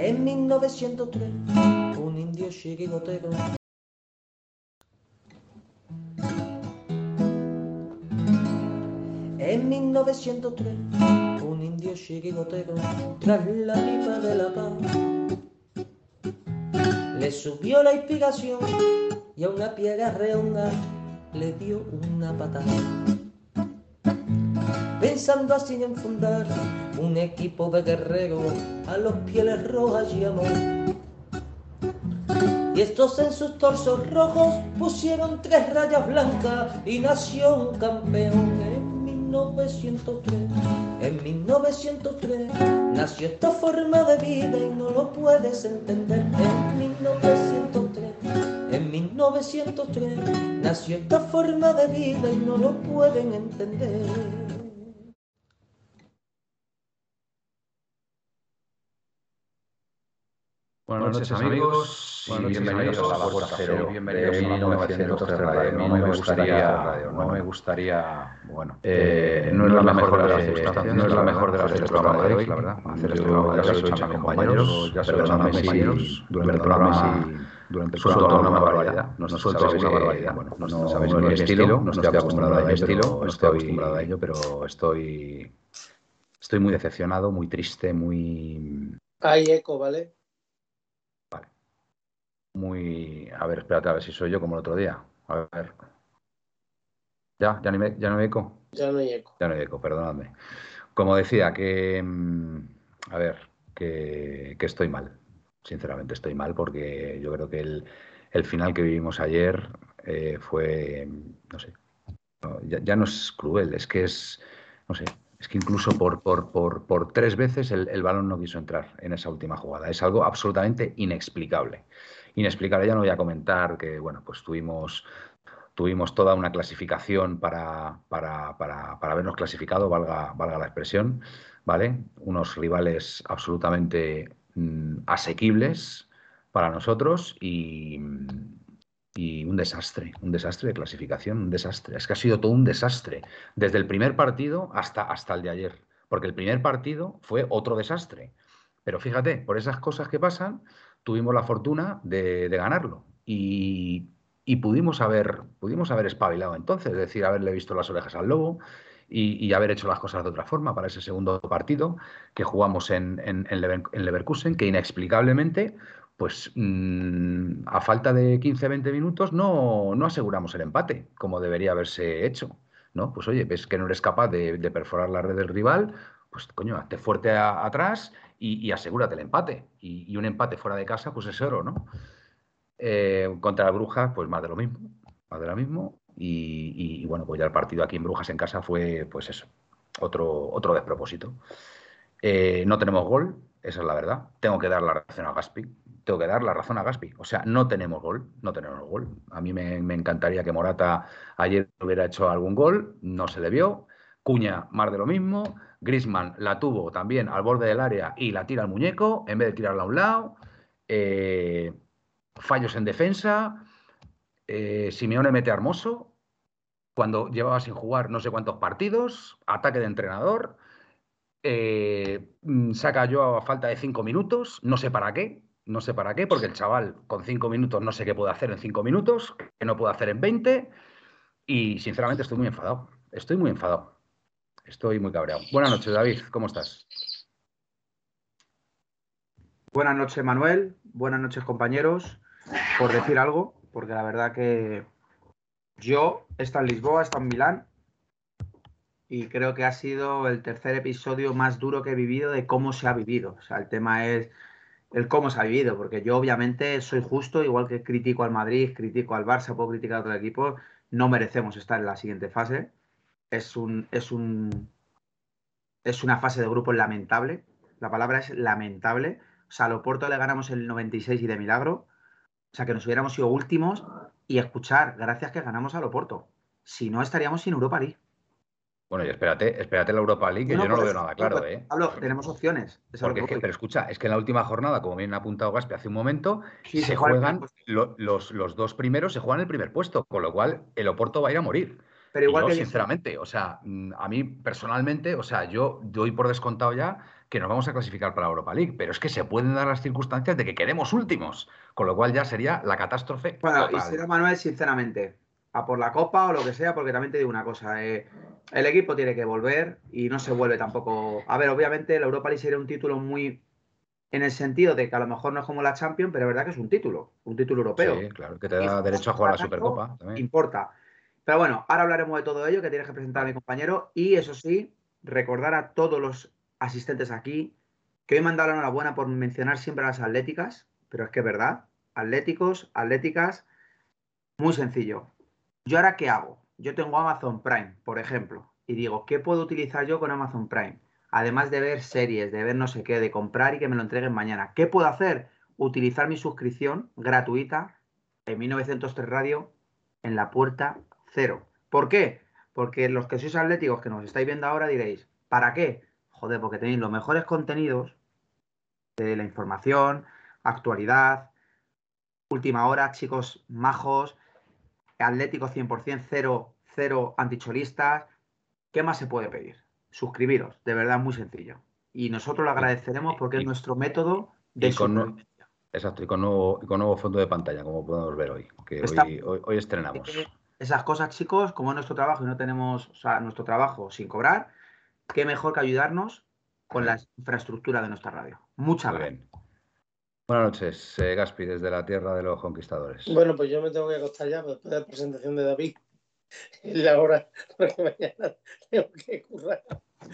En 1903, un indio chirigotero En 1903, un indio chirigotero, tras la pipa de la paz, le subió la inspiración y a una piedra redonda le dio una patada. Pensando así en fundar un equipo de guerreros a los pieles rojas llamó. Y estos en sus torsos rojos pusieron tres rayas blancas y nació un campeón en 1903. En 1903 nació esta forma de vida y no lo puedes entender. En 1903, en 1903 nació esta forma de vida y no lo pueden entender. Buenas noches, amigos, y bienvenidos a la Puerta Cero bienvenidos a 1903 Radio. No me gustaría, no me gustaría, bueno, eh, no es la mejor de las circunstancias, no es la mejor de las del programa de hoy, la verdad. Hacer este programa lo he a mis compañeros, ya perdonadme si durante el programa durante el suelto alguna barbaridad, no suelto alguna barbaridad, bueno, no sabéis mi estilo, no estoy acostumbrado a ello, no estoy acostumbrado a ello, pero estoy, estoy muy decepcionado, muy triste, muy... Hay eco, ¿vale? Muy... A ver, espérate a ver si soy yo como el otro día. A ver. ¿Ya? ¿Ya, me, ya no hay eco? Ya no hay eco. Ya no hay eco, perdonadme. Como decía, que... mm, A ver, que, que estoy mal. Sinceramente estoy mal porque yo creo que el, el final que vivimos ayer eh, fue, no sé, ya, ya no es cruel, es que es, no sé, es que incluso por, por, por, por tres veces el, el balón no quiso entrar en esa última jugada. Es algo absolutamente inexplicable inexplicable. Ya no voy a comentar que, bueno, pues tuvimos, tuvimos toda una clasificación para, para, para, para habernos clasificado, valga, valga la expresión, ¿vale? Unos rivales absolutamente mm, asequibles para nosotros y, y un desastre, un desastre de clasificación, un desastre. Es que ha sido todo un desastre, desde el primer partido hasta, hasta el de ayer, porque el primer partido fue otro desastre. Pero fíjate, por esas cosas que pasan, tuvimos la fortuna de, de ganarlo y, y, pudimos, haber, pudimos haber espabilado entonces, es decir, haberle visto las orejas al lobo y, y haber hecho las cosas de otra forma para ese segundo partido que jugamos en, en, en, Lever, en Leverkusen, que inexplicablemente, pues mmm, a falta de 15-20 minutos no, no aseguramos el empate, como debería haberse hecho. ¿no? Pues oye, ves que no eres capaz de, de perforar la red del rival, pues coño, hazte fuerte a, atrás y, asegúrate el empate. Y, un empate fuera de casa, pues es oro, ¿no? Eh, contra Brujas, pues más de lo mismo, más de lo mismo. Y, bueno, pues ya el partido aquí en Brujas en casa fue, pues eso, otro, otro despropósito. Eh, no tenemos gol, esa es la verdad. Tengo que dar la razón a Gaspi. Tengo que dar la razón a Gaspi. O sea, no tenemos gol, no tenemos gol. A mí me encantaría que Morata ayer hubiera hecho algún gol, no se le vio. Cuña, más de lo mismo. Grisman la tuvo también al borde del área y la tira al muñeco en vez de tirarla a un lado. Eh, fallos en defensa. Eh, Simeone mete a Hermoso cuando llevaba sin jugar no sé cuántos partidos. Ataque de entrenador. Eh, saca yo a falta de cinco minutos. No sé para qué. No sé para qué, porque el chaval con cinco minutos no sé qué puede hacer en cinco minutos, que no puede hacer en 20. Y sinceramente estoy muy enfadado. Estoy muy enfadado. Estoy muy cabreado. Buenas noches, David. ¿Cómo estás? Buenas noches, Manuel. Buenas noches, compañeros. Por decir algo, porque la verdad que yo he estado en Lisboa, he estado en Milán y creo que ha sido el tercer episodio más duro que he vivido de cómo se ha vivido. O sea, el tema es el cómo se ha vivido, porque yo obviamente soy justo, igual que critico al Madrid, critico al Barça, puedo criticar a otro equipo, no merecemos estar en la siguiente fase es un, es un es una fase de grupo lamentable. La palabra es lamentable. O sea, a Loporto le ganamos el 96 y de milagro. O sea, que nos hubiéramos sido últimos y escuchar, gracias que ganamos a Loporto. Si no, estaríamos sin Europa League. Bueno, y espérate, espérate la Europa League, que no, yo no lo veo nada claro, ¿eh? Pablo, tenemos opciones. Porque es que, pero escucha, es que en la última jornada, como bien ha apuntado Gaspi hace un momento, sí, se, se juegan lo, los, los dos primeros, se juegan el primer puesto, con lo cual el Oporto va a ir a morir. Pero igual yo, que sinceramente, o sea, mm, a mí personalmente, o sea, yo doy por descontado ya que nos vamos a clasificar para la Europa League, pero es que se pueden dar las circunstancias de que queremos últimos, con lo cual ya sería la catástrofe. Bueno, y será Manuel, sinceramente, a por la copa o lo que sea, porque también te digo una cosa, eh, el equipo tiene que volver y no se vuelve tampoco. A ver, obviamente la Europa League sería un título muy en el sentido de que a lo mejor no es como la Champions, pero es verdad que es un título, un título europeo. Sí, claro, que te da derecho a jugar la Supercopa. También. Importa. Pero bueno, ahora hablaremos de todo ello, que tienes que presentar a mi compañero. Y eso sí, recordar a todos los asistentes aquí que hoy me han dado la enhorabuena por mencionar siempre a las atléticas, pero es que es verdad. Atléticos, atléticas, muy sencillo. ¿Yo ahora qué hago? Yo tengo Amazon Prime, por ejemplo, y digo, ¿qué puedo utilizar yo con Amazon Prime? además de ver series, de ver no sé qué, de comprar y que me lo entreguen mañana. ¿Qué puedo hacer? Utilizar mi suscripción gratuita en 1903 Radio en la puerta cero. ¿Por qué? Porque los que sois atléticos que nos estáis viendo ahora diréis, ¿para qué? Joder, porque tenéis los mejores contenidos de la información, actualidad, última hora, chicos majos, atléticos 100%, cero, cero anticholistas. ¿Qué más se puede pedir? suscribiros, de verdad muy sencillo. Y nosotros lo agradeceremos porque es nuestro método de con, Exacto, y con, nuevo, con nuevo fondo de pantalla, como podemos ver hoy, que hoy, estrenamos. Esas cosas, chicos, como es nuestro trabajo y no tenemos, o sea, nuestro trabajo sin cobrar, qué mejor que ayudarnos con la infraestructura de nuestra radio. Muchas gracias. Buenas noches, eh, Gaspi, desde la tierra de los conquistadores. Bueno, pues yo me tengo que acostar ya después de la presentación de David. Y la hora, porque mañana tengo que currar.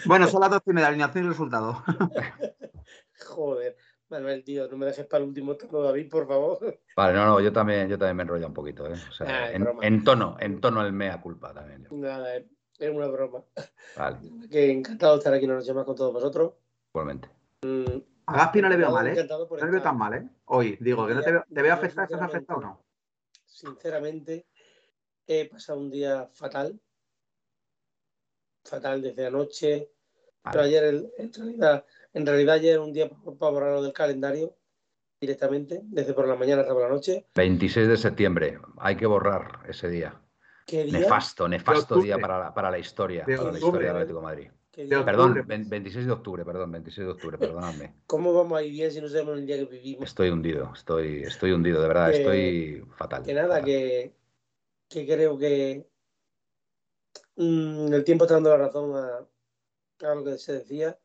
Bueno, son las 12 y media, alineación y resultado. Joder, Manuel, tío, no me dejes para el último turno, David, por favor. Vale, no, no, yo también, yo también me enrollo un poquito, ¿eh? O sea, en, tono, en tono el mea culpa también. Nada, es una broma. Vale. Que encantado de estar aquí una noche más con todos vosotros. Igualmente. Mm, a Gaspi no le veo mal, ¿eh? No le veo tan mal, ¿eh? Hoy, digo, que no te veo, ¿te veo afectar, ¿estás afectado o no? Sinceramente, he pasado un día fatal. Fatal desde anoche. Pero ayer, en realidad, en realidad ayer un día para borrarlo del calendario directamente, desde por la mañana hasta por la noche. 26 de septiembre, hay que borrar ese día. ¿Qué día? Nefasto, nefasto día para la, para la historia, para la historia del Atlético de Madrid. Perdón, 26 de octubre, perdón, 26 de octubre, perdóname. ¿Cómo vamos a ir bien si no sabemos el día que vivimos? Estoy hundido, estoy, estoy hundido, de verdad, estoy fatal. Que nada, que que creo que mm, el tiempo está dando la razón a, lo que se decía.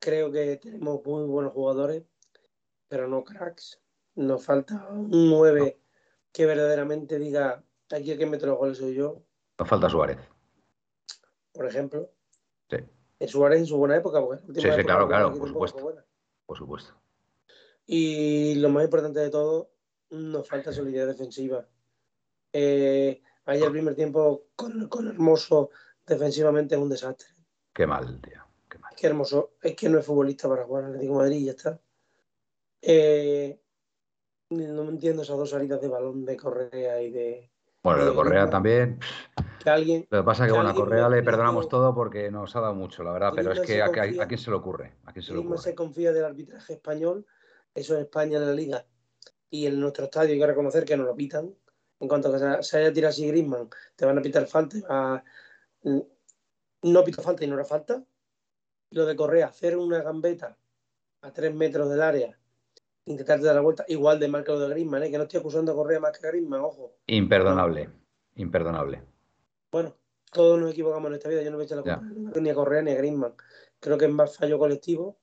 Creo que tenemos muy buenos jugadores, pero no cracks. Nos falta un 9 que verdaderamente diga aquí el que mete los goles soy yo. Nos falta Suárez. Por ejemplo. Sí. Suárez en su buena época. sí, sí, claro, claro, por supuesto. Por supuesto. Y lo más importante de todo, nos falta solidez defensiva. Eh, ayer el primer tiempo con, con, Hermoso defensivamente es un desastre. Qué mal, tío. Qué hermoso. Es que no es futbolista para jugar al Atlético de Madrid y ya está. Eh, no me entiendo esas dos salidas de balón de Correa y de. Bueno, de, Correa también. Que alguien. Lo que pasa es que, bueno, a Correa le perdonamos todo porque nos ha dado mucho, la verdad, pero es que a, quién se le ocurre. ¿A quién se le ocurre? se confía del arbitraje español, eso en España en la liga. Y en nuestro estadio hay que reconocer que nos lo pitan en cuanto a que se haya tirado así Griezmann, te van a pitar falta. No pito falta y no era falta. Lo de Correa, hacer una gambeta a tres metros del área, intentar dar la vuelta, igual de mal que lo de Griezmann, ¿eh? que no estoy acusando a Correa más que a Griezmann, ojo. Imperdonable, imperdonable. Bueno, todos nos equivocamos en esta vida, yo no voy a echar la culpa ni a Correa ni a Griezmann. Creo que es más fallo colectivo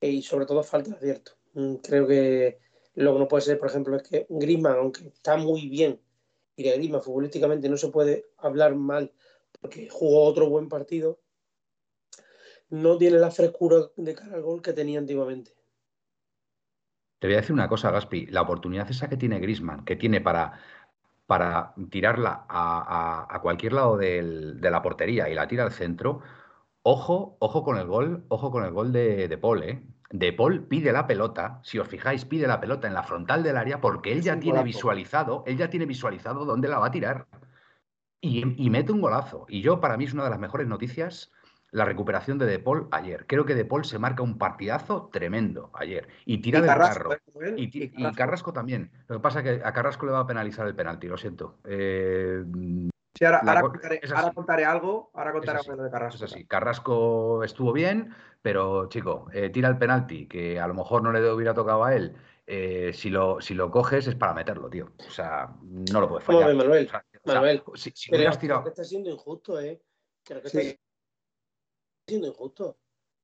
y sobre todo falta de acierto. Mm, creo que lo que no puede ser, por ejemplo, es que Griezmann, aunque está muy bien, y de Griezmann futbolísticamente no se puede hablar mal porque jugó otro buen partido, no tiene la frescura de cara al gol que tenía antiguamente. Te voy a decir una cosa, Gaspi. La oportunidad esa que tiene Grisman, que tiene para, para tirarla a, cualquier lado de la portería y la tira al centro, ojo, ojo con el gol, ojo con el gol de, de Paul, ¿eh? De Paul pide la pelota, si os fijáis, pide la pelota en la frontal del área porque él ya tiene visualizado, él ya tiene visualizado dónde la va a tirar. Y, mete un golazo. Y yo, para mí, es una de las mejores noticias la recuperación de De Paul ayer. Creo que De Paul se marca un partidazo tremendo ayer. Y tira del carro. ¿eh? Y, Carrasco. también. Lo que pasa es que a Carrasco le va a penalizar el penalti, lo siento. Eh, Sí, ahora, ahora co- contaré, ahora contaré algo, ahora contaré así, algo de Carrasco. Es así. Carrasco estuvo bien, pero chico, eh, tira el penalti, que a lo mejor no le hubiera tocado a él. eh, si, lo, si lo coges es para meterlo, tío. O sea, no lo puedes fallar. ver, Manuel. O sea, o sea, Manuel, si, si Pero hubieras creo tirado. que está siendo injusto, ¿eh? Creo que Sí. está siendo injusto.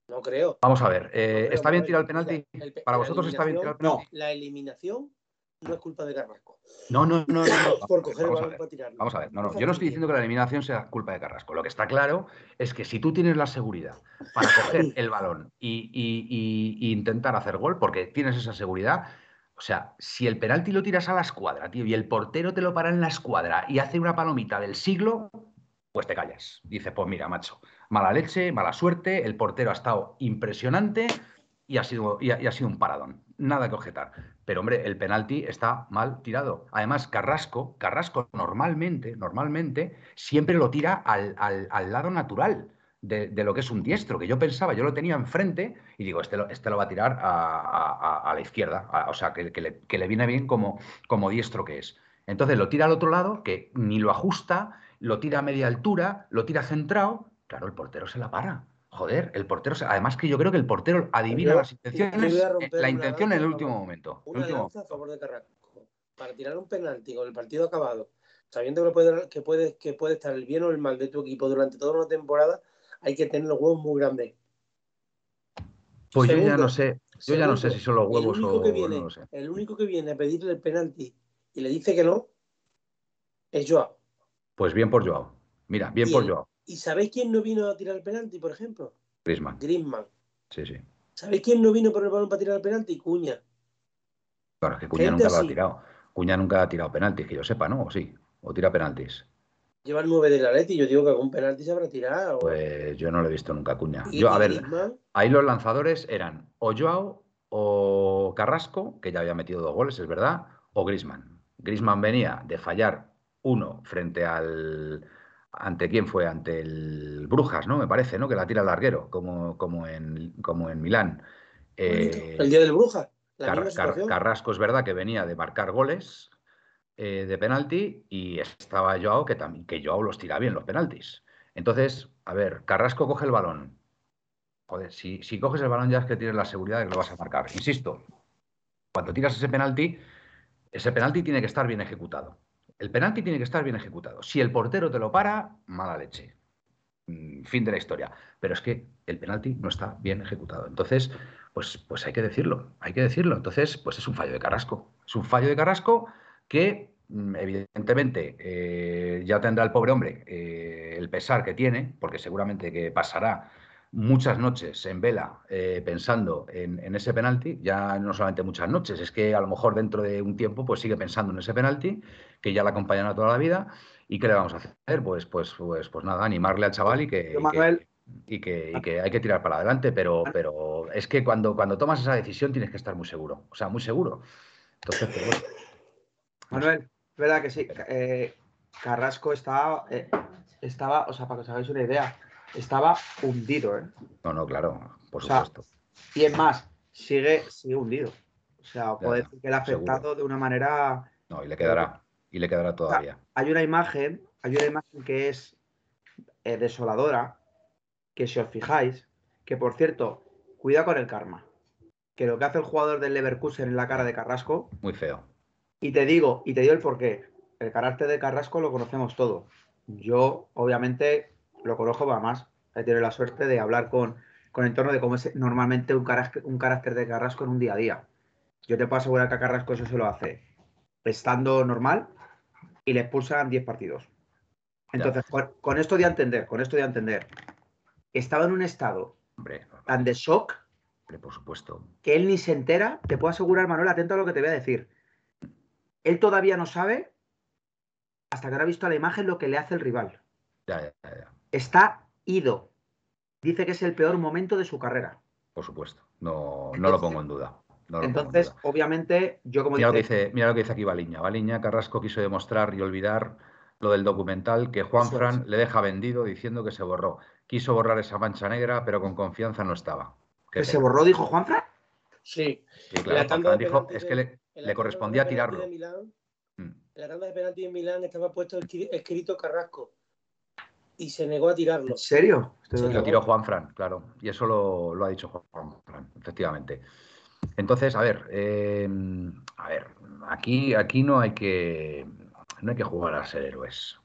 No creo. Vamos a ver, eh, creo, ¿está bien tirar el penalti? el ¿Para vosotros está bien tirar el penalti? La eliminación no es culpa de Carrasco. No, no, no, no. no. Por coger el Vamos a balón ver. para tirarlo. Vamos a ver, no, no, yo no estoy diciendo que la eliminación sea culpa de Carrasco. Lo que está claro es que si tú tienes la seguridad para coger el balón y, y- y- y intentar hacer gol, porque tienes esa seguridad, o sea, si el penalti lo tiras a la escuadra, tío, y el portero te lo para en la escuadra y hace una palomita del siglo, pues te callas. Dices, pues mira, macho, mala leche, mala suerte, el portero ha estado impresionante y ha sido, y ha- sido un paradón. Nada que objetar. Pero, hombre, el penalti está mal tirado. Además, Carrasco, Carrasco normalmente, normalmente, siempre lo tira al, al- al lado natural de, de lo que es un diestro, que yo pensaba, yo lo tenía enfrente y digo, este lo, este lo va a tirar a, a- la izquierda, o sea, que, que le, que le viene bien como, como diestro que es. Entonces lo tira al otro lado, que ni lo ajusta, lo tira a media altura, lo tira centrado, claro, el portero se la para. Joder, el portero, se- además que yo creo que el portero adivina Yo- las intenciones, eh, la intención en el último favor- momento. el Una último lanza a momento. favor de Carrasco. Para tirar un penalti con el partido acabado, sabiendo que, lo puede, que, puede, que puede estar el bien o el mal de tu equipo durante toda una temporada, hay que tener los huevos muy grandes. Pues yo ya no sé, yo ya no sé si son los el huevos único o que viene, no lo sé. El único que viene a pedirle el penalti y le dice que no es Joao. Pues bien por Joao. Mira, bien Y por el- Joao. ¿Y sabéis quién no vino a tirar el penalti, por ejemplo? Griezmann. Griezmann. Sí, sí. ¿Sabéis quién no vino por el balón para tirar el penalti? Cuña. Claro, es que Cuña nunca lo ha tirado. Cuña nunca ha tirado penaltis, que yo sepa, ¿no? O sí. O tira penaltis. Lleva el 9 del Atleti. Yo digo que algún penalti se habrá tirado. Pues yo no lo he visto nunca Cuña. Yo, a ver, Griezmann, ahí los lanzadores eran o Joao o Carrasco, que ya había metido dos goles, es verdad, o Griezmann. Griezmann venía de fallar uno frente al... ¿Ante quién fue? Ante el Brujas, ¿no? Me parece, ¿no? Que la tira el larguero, como, como, en, como en Milán. Eh, el día del Bruja. La Car- misma Car- situación. Carrasco es verdad que venía de marcar goles eh, de penalti y estaba Joao que también que Joao los tira bien los penaltis. Entonces, a ver, Carrasco coge el balón. Joder, si, si coges el balón ya es que tienes la seguridad de que lo vas a marcar. Insisto, cuando tiras ese penalti, ese penalti tiene que estar bien ejecutado. El penalti tiene que estar bien ejecutado. Si el portero te lo para, mala leche. Mm, Fin de la historia. Pero es que el penalti no está bien ejecutado. Entonces, pues, pues hay que decirlo, hay que decirlo. Entonces, pues es un fallo de Carrasco. Es un fallo de Carrasco que, mm, evidentemente, eh, ya tendrá el pobre hombre eh, el pesar que tiene, porque seguramente que pasará muchas noches en vela eh, pensando en, en ese penalti, ya no solamente muchas noches, es que a lo mejor dentro de un tiempo pues sigue pensando en ese penalti, que ya le acompañará toda la vida, ¿y qué le vamos a hacer? Pues, pues, pues, pues nada, animarle al chaval y que, y que- y que, y que hay que tirar para adelante, pero, pero es que cuando, cuando tomas esa decisión tienes que estar muy seguro, o sea, muy seguro. Entonces, pues, bueno, Manuel, es verdad que sí. eh, Carrasco estaba, eh, estaba, o sea, para que os hagáis una idea, estaba hundido, ¿eh? no, no, claro, por O sea, supuesto. Y es más, sigue, sigue hundido. O sea, puede decir que le ha afectado seguro. de una manera. No, y le quedará, y le quedará todavía. Hay una imagen, hay una imagen que es eh, desoladora, que si os fijáis, que por cierto, cuida con el karma. Que lo que hace el jugador del Leverkusen en la cara de Carrasco, Muy feo. y te digo, y te digo el porqué. El carácter de Carrasco lo conocemos todo. Yo, obviamente, lo conozco para más. He tenido la suerte de hablar con, con el entorno de cómo es normalmente un carácter, un carácter de Carrasco en un día a día. Yo te puedo asegurar que a Carrasco eso se lo hace estando normal y le expulsan 10 partidos. Entonces, con, con esto de entender, con esto de entender, estaba en un estado Hombre, tan de shock hombre, por supuesto. que él ni se entera. Te puedo asegurar, Manuel, atento a lo que te voy a decir. Él todavía no sabe, hasta que ahora ha visto la imagen, lo que le hace el rival. Ya, ya, ya, Está ido. Dice que es el peor momento de su carrera. por supuesto. No, no lo pongo en duda. no en Entonces, duda. obviamente, yo como Mira lo, que dice, dice, mira lo que dice aquí Baliña. Baliña, Carrasco quiso demostrar y olvidar lo del documental que Juan Fran le deja vendido diciendo que se borró. Quiso borrar esa mancha negra, pero con confianza no estaba. Que se borró, dijo Juanfran. Sí. Sí, la claro, Juan Fran dijo, es que le, correspondía tirarlo. Mm. En la tanda de penalti en Milán estaba puesto escrito Carrasco y se negó a tirarlo. ¿En serio? Se lo tiró Juan Fran, claro. Y eso lo, ha dicho Juan Fran, efectivamente. Entonces, a ver, eh, a ver, aquí, aquí no hay que no hay que jugar a ser héroes,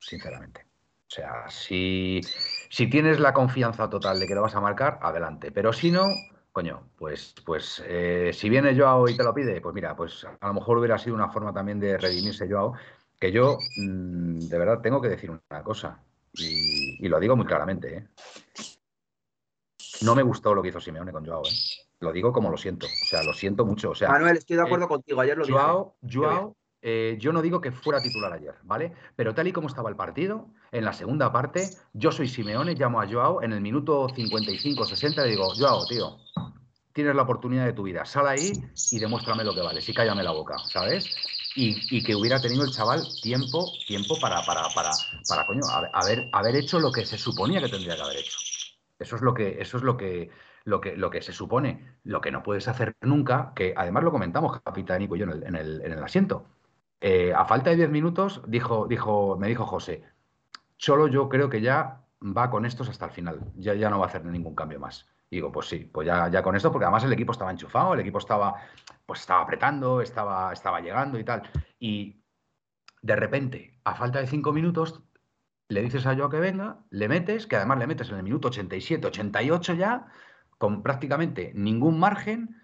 sinceramente. O sea, si, si tienes la confianza total de que lo vas a marcar, adelante. Pero si no, coño, pues, pues eh, si viene Joao y te lo pide, pues mira, pues a lo mejor hubiera sido una forma también de redimirse Joao, que yo mm, de verdad tengo que decir una cosa, y, lo digo muy claramente, ¿eh? no me gustó lo que hizo Simeone con Joao, ¿eh? lo digo como lo siento, o sea, lo siento mucho. O sea, Manuel, estoy de acuerdo contigo, ayer lo Joao, Joao eh, yo no digo que fuera titular ayer, ¿vale? Pero tal y como estaba el partido, en la segunda parte, yo soy Simeone, llamo a Joao en el minuto 55-60 y digo, Joao, tío, tienes la oportunidad de tu vida, sal ahí y demuéstrame lo que vales y cállame la boca, ¿sabes? Y, que hubiera tenido el chaval tiempo, tiempo para, para, para, para coño, haber, haber hecho lo que se suponía que tendría que haber hecho. Eso es lo que, eso es lo que, lo que, lo que se supone. Lo que no puedes hacer nunca, que además lo comentamos, capitán y yo, en el, en el asiento eh, a falta de 10 minutos, dijo, dijo, me dijo José, solo yo creo que ya va con estos hasta el final, ya, ya no va a hacer ningún cambio más. Y digo, pues sí, pues ya, ya con esto, porque además el equipo estaba enchufado, el equipo estaba, pues estaba apretando, estaba, estaba llegando y tal. Y de repente, a falta de 5 minutos, le dices a Joao que venga, le metes, que además le metes en el minuto 87, 88 ya, con prácticamente ningún margen.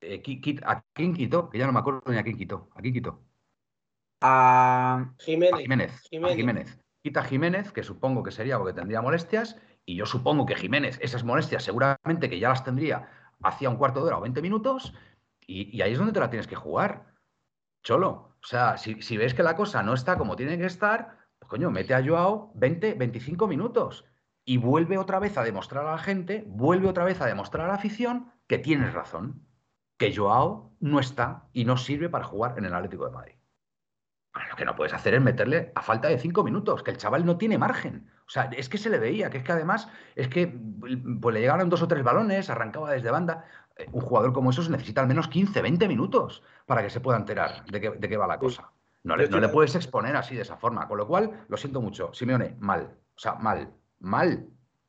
Eh, ¿A quién quitó? Que ya no me acuerdo ni a quién quitó. ¿A quién quitó? a Jiménez. Jiménez. Quita Jiménez, que supongo que sería porque tendría molestias, y yo supongo que Jiménez, esas molestias seguramente que ya las tendría hacía un cuarto de hora o 20 minutos, y, ahí es donde te la tienes que jugar. Cholo. O sea, si, si, ves que la cosa no está como tiene que estar, pues coño, mete a Joao 20, 25 minutos y vuelve otra vez a demostrar a la gente, vuelve otra vez a demostrar a la afición que tienes razón, que Joao no está y no sirve para jugar en el Atlético de Madrid lo que no puedes hacer es meterle a falta de cinco minutos, que el chaval no tiene margen. O sea, es que se le veía, que es que además es que pues, le llegaron dos o tres balones, arrancaba desde banda. Eh, un jugador como eso necesita al menos 15, 20 minutos para que se pueda enterar de qué, va la cosa. No le, no le puedes exponer así de esa forma. Con lo cual, lo siento mucho. Simeone, mal. O sea, mal. Mal.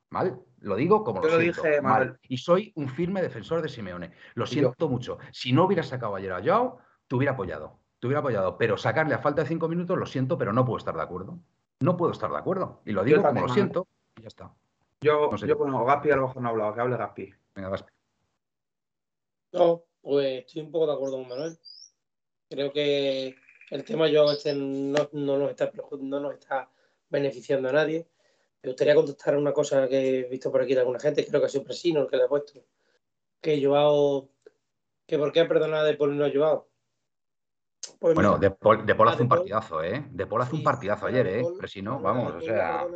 Mal. Lo digo como lo, siento. Dije, mal. Y soy un firme defensor de Simeone. Lo siento mucho. Si no hubiera sacado ayer a Joao, te hubiera apoyado te hubiera apoyado, pero sacarle a falta de cinco minutos, lo siento, pero no puedo estar de acuerdo. No puedo estar de acuerdo. Y lo digo como lo siento y ya está. Yo, no yo bueno, Gaspi a lo mejor no ha hablado, que hable Gaspi. Venga, Gaspi. No, pues estoy un poco de acuerdo con Manuel. Creo que el tema yo este no, nos está, no nos está beneficiando a nadie. Me gustaría contestar una cosa que he visto por aquí de alguna gente, creo que ha sido Presino el que le ha puesto. Que Joao, que por qué ha perdonado de Paul no ha Joao. Bueno, de Paul, de hace un partidazo, ¿eh? De Paul hace un partidazo ayer, ¿eh? Pero si no, vamos, o sea.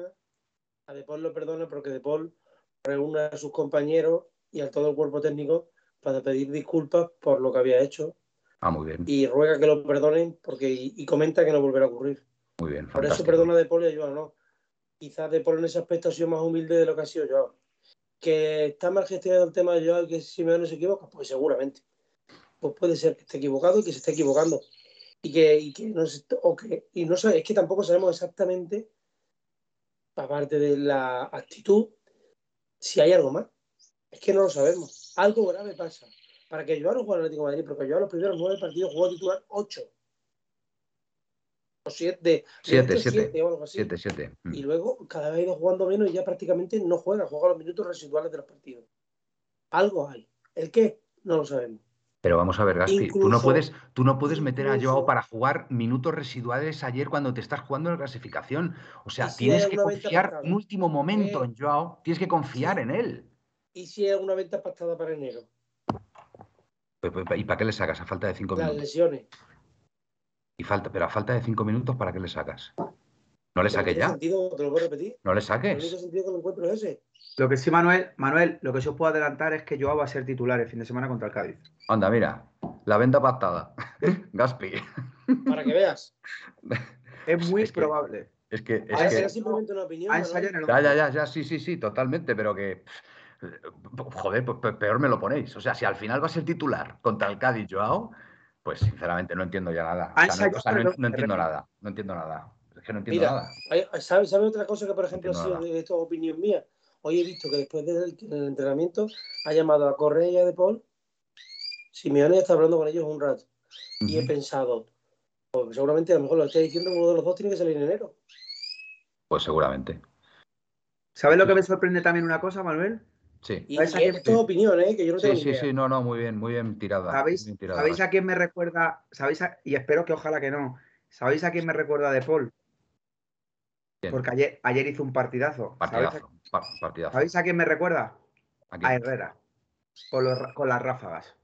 a De Paul lo perdona porque De Paul reúne a sus compañeros y a todo el cuerpo técnico para pedir disculpas por lo que había hecho. Ah, muy bien. Y ruega que lo perdonen porque y, comenta que no volverá a ocurrir. Muy bien, Por eso perdona a De Paul y a ¿no? Quizás De Paul en ese aspecto ha sido más humilde de lo que ha sido yo. ¿Que está mal gestionado el tema de Joao que si me no se equivoca? Pues seguramente. Pues puede ser que esté equivocado y que se esté equivocando y que, y que no o que, y no es que tampoco sabemos exactamente, aparte de la actitud, si hay algo más. Es que no lo sabemos. Algo grave pasa. Para que yo no juegue al Atlético de Madrid, porque yo a los primeros nueve partidos jugó titular ocho. O siete. Siete, siete, o algo así. Siete, siete. Mm. Y luego cada vez ha ido jugando menos y ya prácticamente no juega, juega los minutos residuales de los partidos. Algo hay. ¿El qué? No lo sabemos. Pero vamos a ver, Gaspi, tú no puedes, tú no puedes meter a Joao para jugar minutos residuales ayer cuando te estás jugando en la clasificación. O sea, tienes que confiar un último momento en Joao, tienes que confiar en él. ¿Y si es una venta pactada para enero? Pues, pues, ¿Y para qué le sacas a falta de cinco minutos? Las lesiones. Y falta, pero a falta de cinco minutos, ¿para qué le sacas? ¿No le saques ya? Sentido, ¿Te lo puedo repetir? ¿No le saques? El único sentido que lo encuentro es ese. Lo que sí, Manuel, Manuel, lo que yo puedo adelantar es que Joao va a ser titular el fin de semana contra el Cádiz. Anda, mira, la venta pactada. Gaspi. Para que veas. Es muy probable. Es que. Es que... simplemente una opinión. Ya, ya, ya, ya, sí, sí, sí, totalmente, pero que. Joder, pues peor me lo ponéis. O sea, si al final va a ser titular contra el Cádiz, Joao, Pues sinceramente no entiendo ya nada. O sea, no, o sea, no- no entiendo nada. No entiendo nada. Es que no entiendo Mira, nada. ¿sabes sabe otra cosa que, por ejemplo, ha sido nada. de esto es opinión mía? Hoy he visto que después del del entrenamiento ha llamado a Correa y a De Paul. Simeone está hablando con ellos un rato. Y he pensado, pues seguramente a lo mejor lo está diciendo que uno de los dos tiene que salir en enero. Pues seguramente. ¿Sabes lo que me sorprende también una cosa, Manuel? Sí. Y, ¿Sabes a y quién- esto es opinión, ¿eh? que yo no tengo Sí, ni sí, idea. sí, no, no, muy bien, muy bien tirada. ¿Sabéis, muy bien tirada, ¿sabéis Gaspi. a quién me recuerda? ¿Sabéis a- y espero que ojalá que no. ¿Sabéis a quién me recuerda de Paul? Porque ayer, ayer hizo un partidazo. ¿Sabéis a, Partidazo. pa- partidazo. ¿sabéis a quién me recuerda? ¿A quién? A Herrera. Con, los ra- con las ráfagas.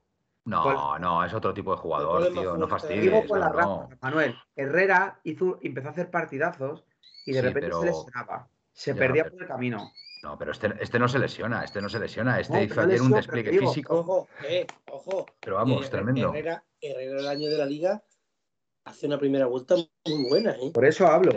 No, no, es otro tipo de jugador, tío. No fastidies. Digo con no, las no. ráfagas, Manuel. Herrera hizo, empezó a hacer partidazos y de Sí, repente pero- se lesionaba. Se Ya, perdía pero- por el camino. No, pero este, este no se lesiona, este no se lesiona. Este No, hizo ayer un despliegue digo, físico, Ojo, eh, ojo. pero vamos, Eh, tremendo. Herrera, Herrera el año de la liga hace una primera vuelta muy buena, ¿eh? Por eso hablo.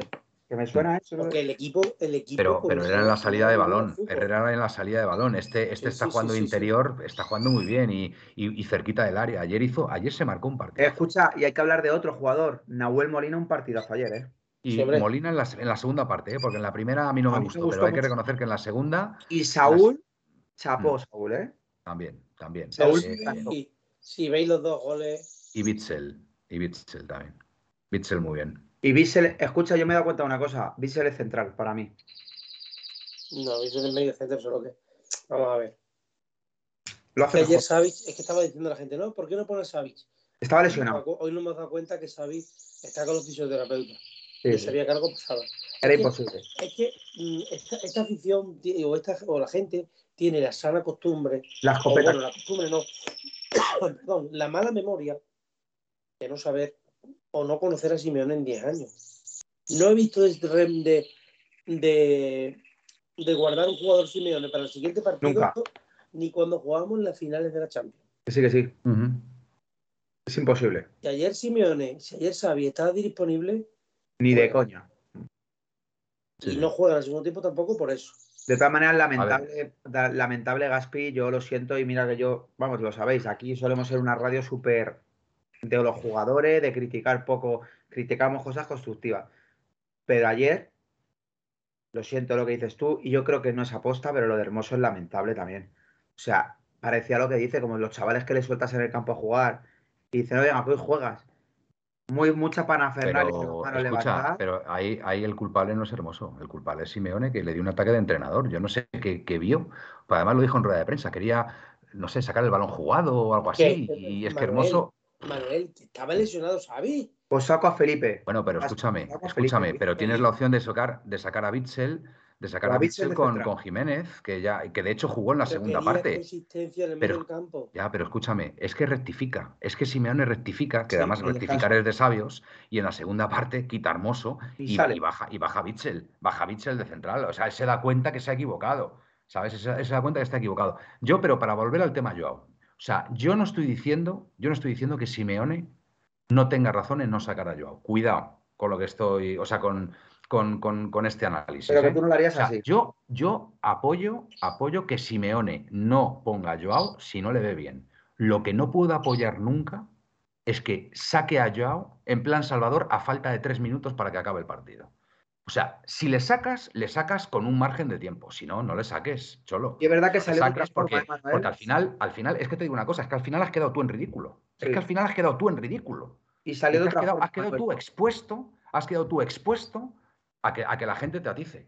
Que me suena eso. Porque el equipo, el equipo. Pero, era en la salida de balón. Herrera era en la salida de balón. Este, este Sí, está sí, jugando sí, sí, interior, está jugando muy bien y, y- y cerquita del área. Ayer hizo, ayer se marcó un Eh, partido. escucha, y hay que hablar de otro jugador. Nahuel Molina, un partidazo ayer, ¿eh? Y. Molina en la, en la segunda parte, ¿eh? porque en la primera a mí no A me mí me gustó, gustó pero hay que reconocer que en la segunda Y Saúl, chapó Mm. Saúl, ¿eh? también, también. Saúl Eh, si, si- si veis los dos goles, y Bitzel, y Bitzel también. Bitzel muy bien. Y Bissell, escucha, yo me he dado cuenta de una cosa. Bissell es central para mí. no, en el medio centro, solo que. Vamos a ver. Lo Que hace ayer. Savic, es que estaba diciendo la gente, ¿no? ¿Por qué no pone Savic? Estaba lesionado. Hoy no me he dado cuenta que Savic está con los fisioterapeutas. Sí, y sí. sabía que algo pasaba. Era Es que- imposible. Es que mm, esta, esta afición o, esta, o la gente tiene la sana costumbre, La o escopeta. bueno, la costumbre no, perdón, la mala memoria de no saber o no conocer a Simeone en 10 años. No he visto este rem de, de, de guardar un jugador Simeone para el siguiente partido Nunca. ni cuando jugábamos las finales de la Champions. Que sí, que sí. Es imposible. Si ayer Simeone, si ayer Xavi estaba disponible Ni de Bueno. coña. Sí, y sí. no juega al segundo tiempo tampoco por eso. De todas maneras, lamentable, lamentable Gaspi, yo lo siento y mira que yo, vamos, lo sabéis, aquí solemos ser una radio súper de los jugadores, de criticar poco, criticamos cosas constructivas. Pero ayer, lo siento lo que dices tú, y yo creo que no es aposta, pero lo de Hermoso es lamentable también. O sea, parecía lo que dice, como los chavales que le sueltas en el campo a jugar y dicen, que hoy juegas. Muy, mucha parafernalia, Pero, escucha, pero ahí, ahí el culpable no es hermoso. El culpable es Simeone, que le dio un ataque de entrenador. Yo no sé qué, qué vio. Pues además lo dijo en rueda de prensa. Quería, no sé, sacar el balón jugado o algo así. ¿Qué? Y es que hermoso. Manuel, estaba lesionado Xavi. Pues saco a Felipe. Bueno, pero escúchame, a escúchame, Felipe, pero Felipe. tienes la opción de sacar, de sacar a Bitzel, de sacar a a Bitzel con, con Jiménez, que ya, que de hecho jugó en la Pero segunda parte. consistencia en el Pero- medio del campo. Ya, pero escúchame, es que rectifica, es que Simeone rectifica, que Sí, además rectificar es de sabios, y en la segunda parte quita Hermoso Y y, sale. y baja, y baja Bitzel, baja Bitzel de central, o sea, él se da cuenta que se ha equivocado, ¿sabes? Se, se da cuenta que está equivocado. Yo, pero para volver al tema Joao, o sea, yo no estoy diciendo, yo no estoy diciendo que Simeone no tenga razón en no sacar a Joao. Cuidado con lo que estoy, o sea, con, con, con- con este análisis. Pero que ¿eh? tú no lo harías O sea, así. yo, yo apoyo, apoyo que Simeone no ponga a Joao si no le ve bien. Lo que no puedo apoyar nunca es que saque a Joao en plan Salvador a falta de tres minutos para que acabe el partido. O sea, si le sacas, le sacas con un margen de tiempo. Si no, no le saques, cholo. Y es verdad que salió forma, porque, ¿eh, porque al final, al final, es que te digo una cosa, es que al final has quedado tú en ridículo. Es que al final has quedado tú en ridículo. Y salió Es de que has quedado, has quedado tú expuesto, has quedado tú expuesto a que, a que la gente te atice.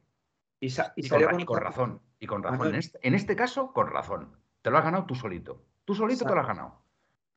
Y, sa- y Y, salió con, y razón, y con razón. En este, en este caso, con razón. Te lo has ganado tú solito. Tú solito te lo has ganado.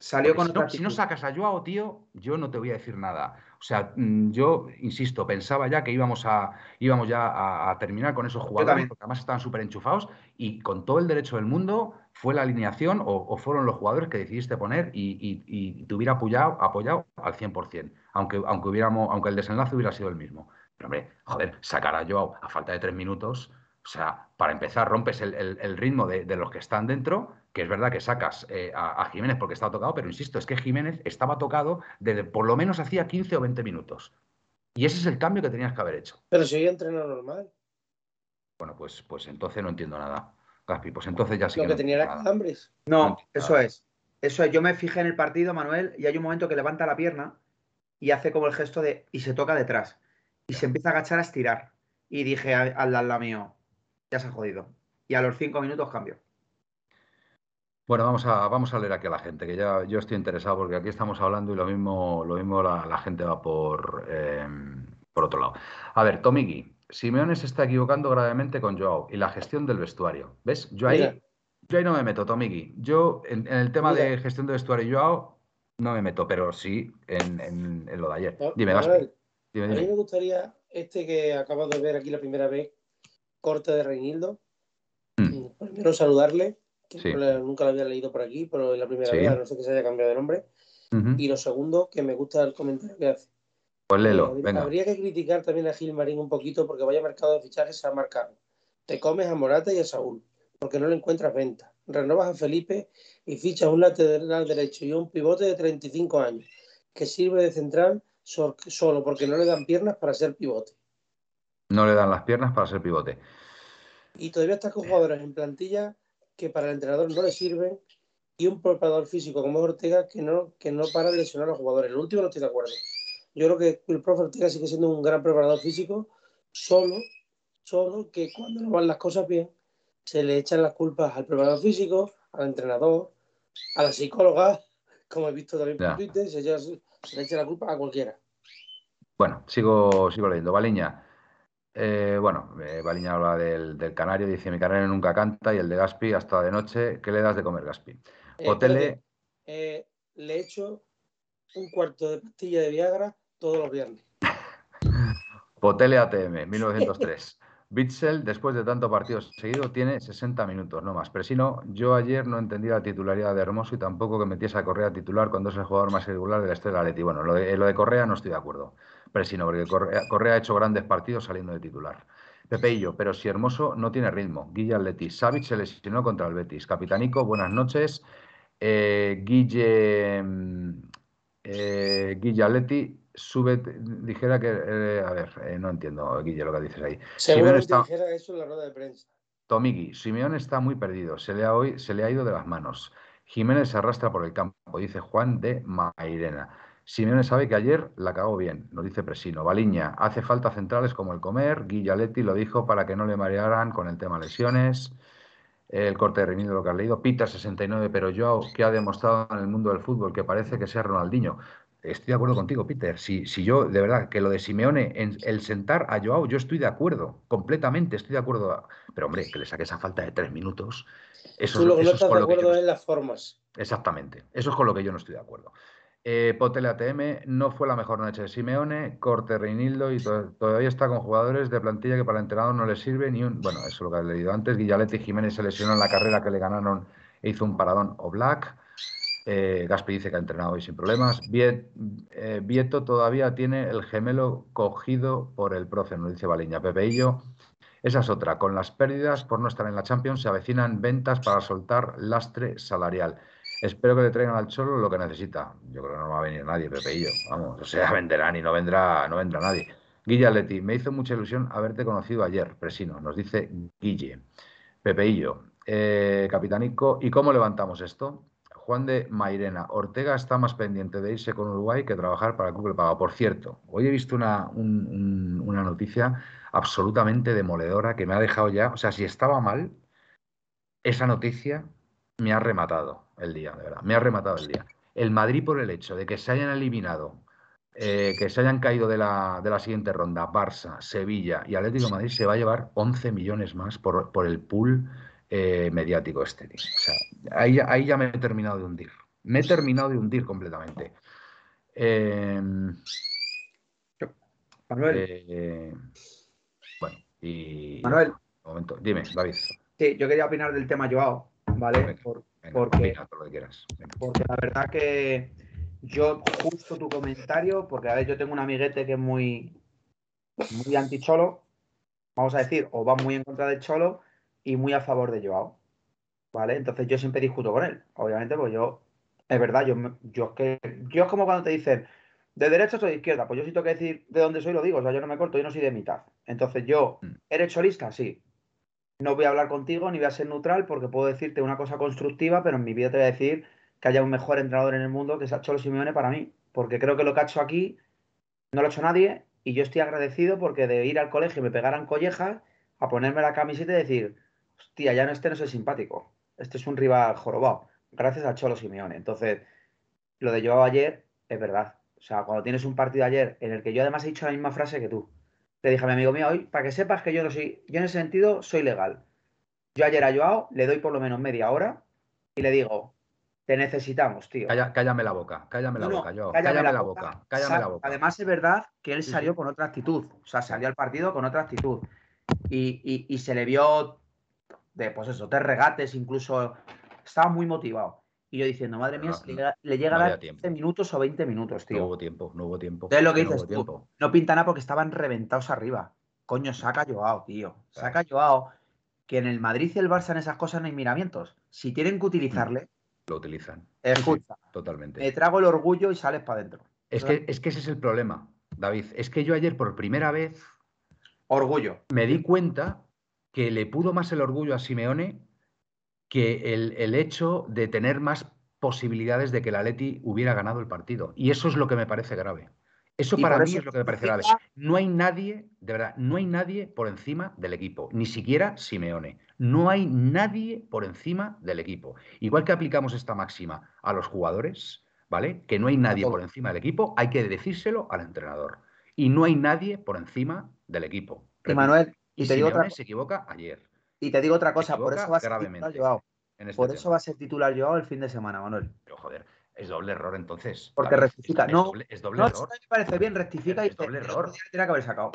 Salió Porque con si, no, si no actitud. sacas a Joao, tío, yo no te voy a decir nada. O sea, mm, yo insisto, pensaba ya que íbamos a íbamos ya a, a terminar con esos jugadores, porque además estaban súper enchufados, y con todo el derecho del mundo fue la alineación o, o fueron los jugadores que decidiste poner y, y- y te hubiera apoyado, apoyado al 100%, aunque, aunque, hubiéramos, aunque el desenlace hubiera sido el mismo. Pero hombre, joder, sacar a Joao a falta de tres minutos, o sea, para empezar rompes el, el- el ritmo de, de los que están dentro, que es verdad que sacas eh, a, a Jiménez porque está tocado, pero insisto, es que Jiménez estaba tocado desde por lo menos hacía 15 o 20 minutos. Y ese es el cambio que tenías que haber hecho. Pero si hoy entrenado normal. Bueno, pues, pues entonces no entiendo nada. Gaspi, pues entonces ya sí Lo que que no tenía era calambres. No, No, eso nada. es. Eso es, yo me fijé en el partido, Manuel, y hay un momento que levanta la pierna y hace como el gesto de. y se toca detrás. Y se empieza a agachar a estirar. Y dije al, al lado mío, ya se ha jodido. Y a los cinco minutos cambio. Bueno, vamos a, vamos a leer aquí a la gente, que ya yo estoy interesado porque aquí estamos hablando y lo mismo, lo mismo la, la gente va por, eh, por otro lado. A ver, Tomiki, Simeone se está equivocando gravemente con Joao y la gestión del vestuario. ¿Ves? Yo ahí, Mira. yo ahí no me meto, Tomiki. Yo en, en el tema Mira. de gestión de vestuario y Joao no me meto, pero sí en, en- en lo de ayer. Ma- Dime. Dime, a mí me gustaría este que acabo de ver aquí la primera vez, corte de Reinildo. Mm. Primero saludarle, que Sí. nunca lo había leído por aquí, pero es la primera Sí. vez, a no sé que se haya cambiado de nombre. Y lo segundo, que me gusta el comentario que hace. Pues léelo, Habría- venga. Habría que criticar también a Gilmarín un poquito porque vaya mercado de fichajes se ha marcado. Te comes a Morata y a Saúl porque no le encuentras venta. Renovas a Felipe y fichas un lateral derecho y un pivote de 35 años que sirve de central so- solo porque no le dan piernas para ser pivote. No le dan las piernas para ser pivote. Y todavía estás con jugadores en plantilla que para el entrenador no le sirven y un preparador físico como es Ortega que no, que no para de lesionar a los jugadores. El último no estoy de acuerdo. Yo creo que el profe Ortega sigue siendo un gran preparador físico, solo, solo que cuando no van las cosas bien, se le echan las culpas al preparador físico, al entrenador, a la psicóloga, como he visto también por. Twitter, se, se le echa la culpa a cualquiera. Bueno, sigo, sigo leyendo. Baliña. Eh, bueno, eh, Baliña habla del, del canario, dice mi canario nunca canta y el de Gaspi hasta de noche. ¿Qué le das de comer, Gaspi? Eh, Otele, eh, le echo un cuarto de pastilla de Viagra todos los viernes. Potele ATM, 1903. Bitzel, después de tanto partido seguido, tiene 60 minutos, no más. Pero si no, yo ayer no entendí la titularidad de Hermoso y tampoco que metiese a Correa titular cuando es el jugador más irregular de la historia del Atleti. Bueno, lo de, lo de Correa no estoy de acuerdo. Pero si no, porque Correa, Correa ha hecho grandes partidos saliendo de titular. Pepeillo, pero si Hermoso no tiene ritmo. Guille Atleti. Savic se lesionó contra el Betis. Capitanico, buenas noches. Eh, Guille, mm, eh, Guille Atleti sube, dijera que, eh, a ver, eh, no entiendo, Guille, lo que dices ahí. Seguramente está- dijera eso en la rueda de prensa. Tomigi, Simeón está muy perdido, se le, ha, hoy- se le ha ido de las manos. Jiménez se arrastra por el campo, dice Juan de Mairena. Simeone sabe que ayer la cagó bien, nos dice Presino. Baliña, hace falta centrales como el comer. Guillaletti lo dijo para que no le marearan con el tema lesiones. El corte de Reinildo, lo que has leído. Pita 69, pero Joao, que ha demostrado en el mundo del fútbol que parece que sea Ronaldinho. Estoy de acuerdo contigo, Peter. Si, si yo, de verdad, que lo de Simeone, en el sentar a Joao, yo estoy de acuerdo, completamente estoy de acuerdo. Pero, hombre, que le saque esa falta de tres minutos. Eso, Tú lo que eso no es estás con de yo acuerdo no es las formas. Exactamente. Eso es con lo que yo no estoy de acuerdo. Eh, Potele ATM no fue la mejor noche de Simeone, corte Reinildo y to- todavía está con jugadores de plantilla que para el entrenador no le sirve ni un. Bueno, eso es lo que he leído antes. Guillaletti Jiménez se lesionó en la carrera que le ganaron e hizo un paradón o Black. Eh, Gaspi dice que ha entrenado hoy sin problemas. Eh, Vieto todavía tiene el gemelo cogido por el profe, nos dice Baliña. Pepeillo, esa es otra. Con las pérdidas por no estar en la Champions se avecinan ventas para soltar lastre salarial. Espero que le traigan al Cholo lo que necesita. Yo creo que no va a venir nadie, Pepeillo. Vamos, o sea, venderán y no vendrá, no vendrá nadie. Guille Atleti, me hizo mucha ilusión haberte conocido ayer, Presino, nos dice Guille. Pepeillo, eh, Capitanico, ¿y cómo levantamos esto? Juan de Mairena, Ortega está más pendiente de irse con Uruguay que trabajar para que paga. Por cierto, hoy he visto una, un- un- una noticia absolutamente demoledora que me ha dejado ya, o sea, si estaba mal, esa noticia me ha rematado el día, de verdad, me ha rematado el día. El Madrid por el hecho de que se hayan eliminado, eh, que se hayan caído de la, de la siguiente ronda, Barça, Sevilla y Atlético de Madrid se va a llevar 11 millones más por, por el pool eh, mediático este. tío. O sea, ahí, ya- ahí ya me he terminado de hundir. Me he terminado de hundir completamente. Eh, Manuel, eh, bueno, y... Manuel, Un momento. Dime, David. sí, yo quería opinar del tema Joao, ¿vale? Venga. Por- Venga, ¿Por qué? opina todo lo que quieras. Venga. porque la verdad que yo justo tu comentario, porque a ver, yo tengo un amiguete que es muy, muy anti-cholo, vamos a decir, o va muy en contra del cholo y muy a favor de Joao, ¿vale? Entonces yo siempre discuto con él, obviamente, pues yo, es verdad, yo, yo es que, yo es como cuando te dicen, de derecha o de izquierda, pues yo si tengo que decir de dónde soy, lo digo, o sea, yo no me corto, yo no soy de mitad. Entonces yo, Mm. ¿eres cholista? Sí. No voy a hablar contigo ni voy a ser neutral porque puedo decirte una cosa constructiva, pero en mi vida te voy a decir que haya un mejor entrenador en el mundo que sea Cholo Simeone para mí. Porque creo que lo que ha hecho aquí no lo ha hecho nadie y yo estoy agradecido porque de ir al colegio y me pegaran collejas a ponerme la camiseta y decir, hostia, ya no este no es el simpático, este es un rival jorobado, gracias a Cholo Simeone. Entonces, lo de Joao ayer es verdad. O sea, cuando tienes un partido ayer en el que yo además he dicho la misma frase que tú, le dije a mi amigo mío hoy, para que sepas que yo no soy, yo en ese sentido soy legal. Yo ayer a Joao le doy por lo menos media hora y le digo, te necesitamos, tío. cállame la boca, cállame la boca, Joao. Cállame, la, boca, cállame la boca. Además es verdad que él salió con otra actitud, o sea, salió al partido con otra actitud. Y, y se le vio de, pues eso, tres regates, incluso estaba muy motivado. Y yo diciendo, madre mía, le, llega a dar 15 minutos o 20 minutos, tío. No hubo tiempo, no hubo tiempo. Es lo que dices tú. No pinta nada porque estaban reventados arriba. Coño, saca Joao, tío. Saca Joao. Que en el Madrid y el Barça en esas cosas no hay miramientos. Si tienen que utilizarle. Lo utilizan. Escucha. totalmente. Me trago el orgullo y sales para adentro. Es que, es que ese es el problema, David. Es que yo ayer por primera vez. Orgullo. Me di cuenta que le pudo más el orgullo a Simeone que el, hecho de tener más posibilidades de que el Atleti hubiera ganado el partido. Y eso es lo que me parece grave. Eso para mí es lo que me parece grave. No hay nadie, de verdad, no hay nadie por encima del equipo, ni siquiera Simeone. No hay nadie por encima del equipo. Igual que aplicamos esta máxima a los jugadores, ¿vale? Que no hay nadie por encima del equipo, hay que decírselo al entrenador. Y no hay nadie por encima del equipo. Manuel, y, te digo otra... se equivoca ayer. Y te digo otra cosa, por eso va a ser titular Joao. Este por eso va a ser titular Joao el fin de semana, Manuel. Pero joder, es doble error entonces. Porque rectifica. no, es doble, error. me parece bien, rectifica y es doble error. Tiene que haber sacado.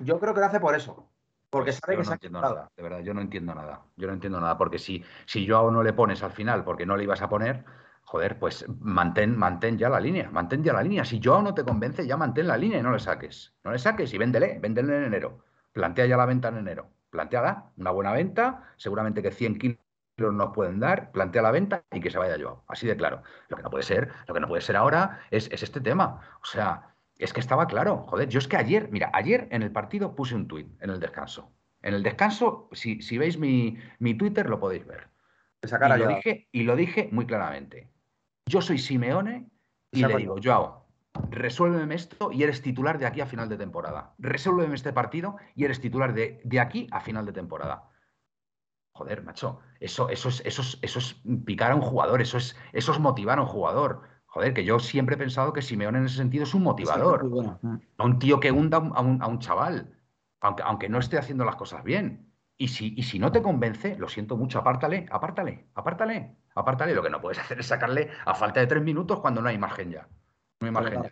Yo creo que lo hace por eso. Porque pues sabe que no entiendo nada, de verdad, yo no entiendo nada. Yo no entiendo nada, porque si, si Joao no le pones al final porque no le ibas a poner, joder, pues mantén, mantén ya la línea, mantén ya la línea. Si Joao no te convence, ya mantén la línea y no le saques. No le saques y véndele, véndele en enero. Plantea ya la venta en enero. Planteala, una buena venta, seguramente que 100 kilos nos pueden dar, plantea la venta y que se vaya yo. Así de claro. Lo que no puede ser, lo que no puede ser ahora es, este tema. O sea, es que estaba claro. Joder, yo es que ayer, mira, ayer en el partido puse un tuit en el descanso. En el descanso, si, veis mi, Twitter, lo podéis ver. Y lo, dije, y lo dije muy claramente. Yo soy Simeone y le digo, Joao, resuélveme esto y eres titular de aquí a final de temporada. Resuélveme este partido y eres titular de, de aquí a final de temporada. Joder, macho, eso, eso, es, eso, eso es picar a un jugador, eso es, eso es motivar a un jugador. Joder, que yo siempre he pensado que Simeone en ese sentido es un motivador. A un tío que hunda a un, a un chaval, aunque, aunque, no esté haciendo las cosas bien. Y si, y si no te convence, lo siento mucho, apártale, apártale, apártale, apártale. Lo que no puedes hacer es sacarle a falta de tres minutos cuando no hay margen ya. Hay margen ya.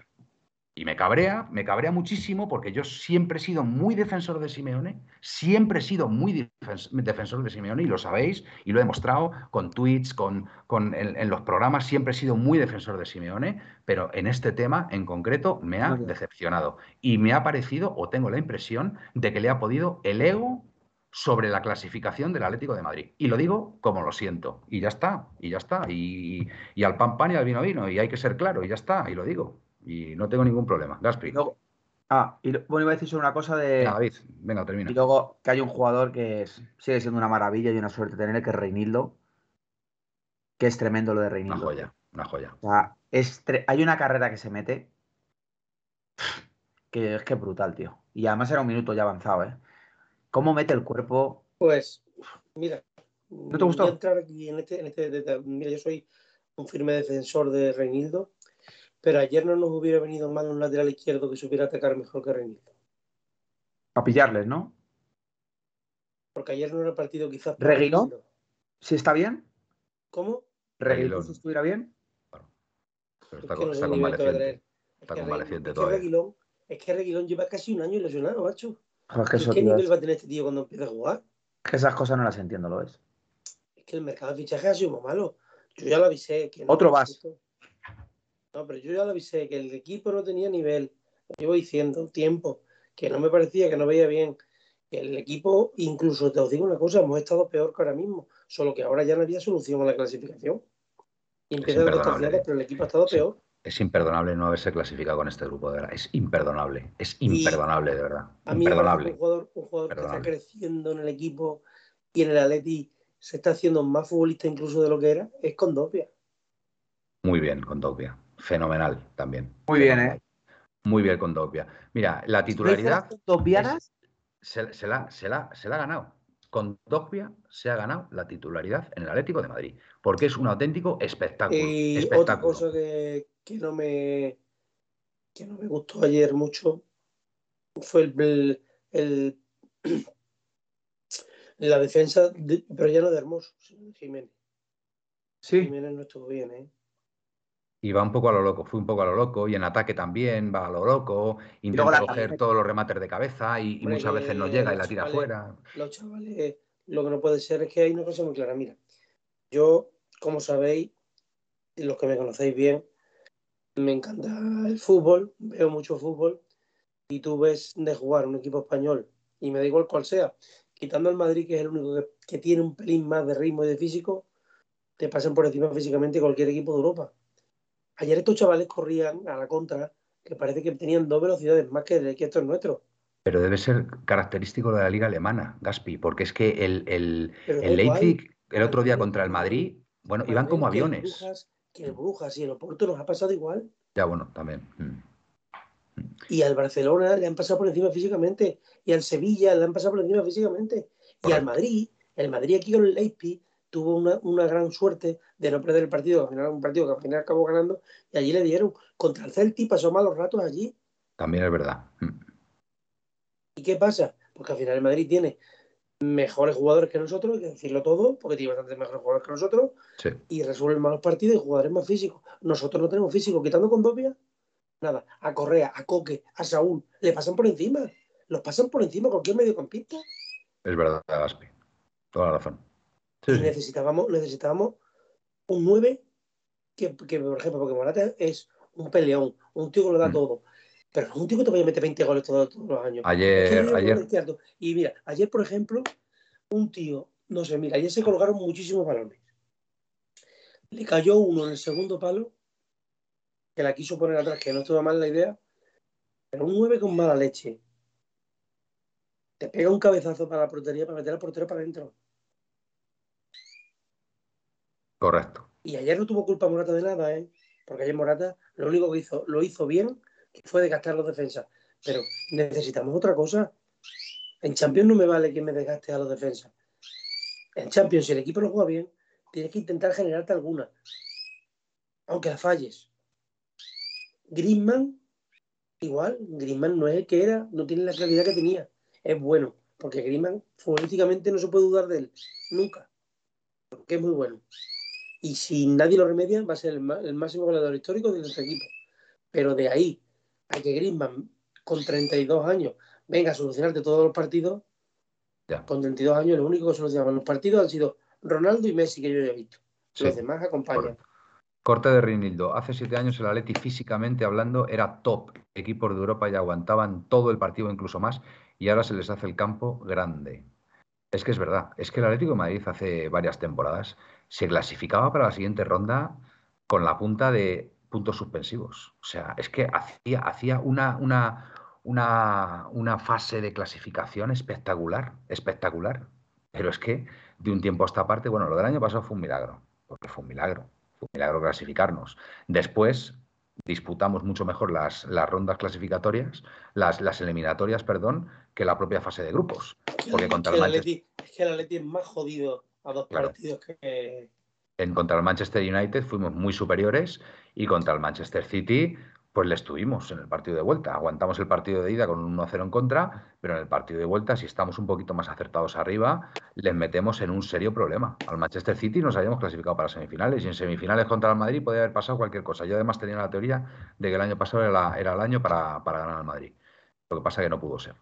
Y me cabrea, me cabrea muchísimo porque yo siempre he sido muy defensor de Simeone, siempre he sido muy defensor de Simeone y lo sabéis y lo he demostrado con tweets, con, con en, los programas, siempre he sido muy defensor de Simeone, pero en este tema en concreto me ha decepcionado. Y me ha parecido o tengo la impresión de que le ha podido el ego sobre la clasificación del Atlético de Madrid. Y lo digo como lo siento. Y ya está, y ya está. Y, y al pan pan y al vino vino. Y hay que ser claro, y ya está, y lo digo. Y no tengo ningún problema. Gaspi. ah, y bueno, iba a decir solo una cosa de. David, venga, termina. Y luego que hay un jugador que sigue siendo una maravilla y una suerte tener, que es Reinildo. Que es tremendo lo de Reinildo. Una joya, una joya. O sea, es hay una carrera que se mete. Que es que brutal, tío. Y además era un minuto ya avanzado, ¿eh? ¿Cómo mete el cuerpo? Pues, mira. ¿No te gustó? entrar aquí en este, en este, mira, yo soy un firme defensor de Reinildo pero ayer no nos hubiera venido mal un lateral izquierdo que supiera atacar mejor que Reinildo. Para pillarles, ¿no? Porque ayer no era partido quizás. ¿Reguilón? ¿Si está bien? ¿Cómo? ¿Reguilón si estuviera bien? Pero está, es está convaleciente. Está convaleciente todavía. Es que Reguilón lleva casi un año lesionado, macho. Es ¿Qué nivel va a tener este tío cuando empiece a jugar? Que esas cosas no las entiendo, lo es. Es que el mercado de fichaje ha sido muy malo. Yo ya lo avisé. Que Otro vas. No, pero yo ya lo avisé, que el equipo no tenía nivel. Lo llevo diciendo tiempo, que no me parecía, que no veía bien. Que el equipo, incluso te os digo una cosa, hemos estado peor que ahora mismo, solo que ahora ya no había solución a la clasificación. Y empieza a pero el equipo ha estado peor. Es imperdonable no haberse clasificado con este grupo, de verdad. Es imperdonable. Es imperdonable, de verdad. A mí imperdonable. un jugador, un jugador que está creciendo en el equipo y en el Atleti se está haciendo más futbolista incluso de lo que era, es con Dopia. Muy bien, con Dopia. Fenomenal también. Muy bien, ¿eh? Muy bien con Dopia. Mira, la titularidad. ¿Dopianas? Se, se, la, se, la, se la ha ganado. Con Dopia se ha ganado la titularidad en el Atlético de Madrid, porque es un auténtico espectáculo. Y espectáculo. otra cosa que, que no me que no me gustó ayer mucho fue el, el, el la defensa, de, pero ya no de Hermoso, sino de Jiménez. Sí. Jiménez no estuvo bien, ¿eh? Y va un poco a lo loco, fue un poco a lo loco, y en ataque también va a lo loco, intenta coger todos los remates de cabeza y, y muchas veces no llega y la tira chavales- fuera. Los chavales, lo que no puede ser es que hay una cosa muy clara. Mira, yo, como sabéis, y los que me conocéis bien, me encanta el fútbol, veo mucho fútbol, y tú ves de jugar un equipo español, y me da igual cuál sea, quitando al Madrid, que es el único que, que tiene un pelín más de ritmo y de físico, te pasan por encima físicamente cualquier equipo de Europa. Ayer estos chavales corrían a la contra, que parece que tenían dos velocidades más que, que estos nuestros. Pero debe ser característico de la liga alemana, Gaspi, porque es que el, el. Leipzig, el otro día contra el Madrid, bueno, iban como aviones. Brujas, que el Brujas y el Oporto nos ha pasado igual. Ya, bueno, también. mm. Y al Barcelona le han pasado por encima físicamente. Y al Sevilla le han pasado por encima físicamente. Y al. Madrid, el Madrid aquí con el Leipzig tuvo una, una gran suerte de no perder el partido, al final un partido que al final acabó ganando, y allí le dieron contra el Celtic, pasó malos ratos allí. También es verdad. mm. ¿Y qué pasa? Porque al final el Madrid tiene mejores jugadores que nosotros, hay que decirlo todo, porque tiene bastantes mejores jugadores que nosotros, Sí. y resuelven malos partidos y jugadores más físicos. Nosotros no tenemos físico, quitando con Dopia, nada. A Correa, a Coque, a Saúl, le pasan por encima. Los pasan por encima cualquier mediocampista. Es verdad, Gaspi. Toda la razón. Sí, Y sí. necesitábamos, necesitábamos un 9 que, que, por ejemplo, porque Morata es un peleón, un tío que lo da Mm. todo. Pero no es un tío que te vaya a meter 20 goles todos, todos los años. Ayer, yo ayer. Y mira, ayer, por ejemplo, un tío, no sé, mira, ayer se colgaron muchísimos balones. Le cayó uno en el segundo palo, que la quiso poner atrás, que no estuvo mal la idea, pero un 9 con mala leche. Te pega un cabezazo para la portería para meter al portero para adentro. correcto. Y ayer no tuvo culpa Morata de nada, ¿eh? Porque ayer Morata lo único que hizo, lo hizo bien, fue desgastar los defensas. Pero necesitamos otra cosa. En Champions no me vale que me desgaste a los defensas. En Champions, si el equipo no juega bien, tienes que intentar generarte alguna. Aunque la falles. Griezmann, igual, Griezmann no es el que era, no tiene la claridad que tenía. Es bueno, porque Griezmann futbolísticamente no se puede dudar de él, nunca. Porque es muy bueno. Y si nadie lo remedia, va a ser el, el máximo goleador histórico de nuestro equipo. Pero de ahí a que Griezmann, con 32 años, venga a solucionarte todos los partidos, Ya. con 32 años, lo único que solucionaban los partidos han sido Ronaldo y Messi, que yo ya he visto. Sí. Los demás acompañan. Correcto. Corte de Rinildo. Hace siete años el Atleti físicamente hablando era top. Equipos de Europa y aguantaban todo el partido, incluso más, y ahora se les hace el campo grande. Es que es verdad. Es que el Atlético de Madrid hace varias temporadas se clasificaba para la siguiente ronda con la punta de puntos suspensivos. O sea, es que hacía, hacía una, una, una, una fase de clasificación espectacular, espectacular. Pero es que de un tiempo a esta parte, bueno, lo del año pasado fue un milagro, porque fue un milagro, fue un milagro clasificarnos. Después disputamos mucho mejor las, las rondas clasificatorias, las, las eliminatorias, perdón, que la propia fase de grupos. Porque contra es, que el Manchester, Atleti, es que el Atleti es más jodido a dos Claro. partidos que. En contra el Manchester United fuimos muy superiores y contra el Manchester City pues le estuvimos en el partido de vuelta. Aguantamos el partido de ida con un 1-0 en contra, pero en el partido de vuelta, si estamos un poquito más acertados arriba, les metemos en un serio problema. Al Manchester City nos habíamos clasificado para semifinales y en semifinales contra el Madrid podía haber pasado cualquier cosa. Yo además tenía la teoría de que el año pasado era, el año para, para ganar al Madrid. Lo que pasa es que no pudo ser.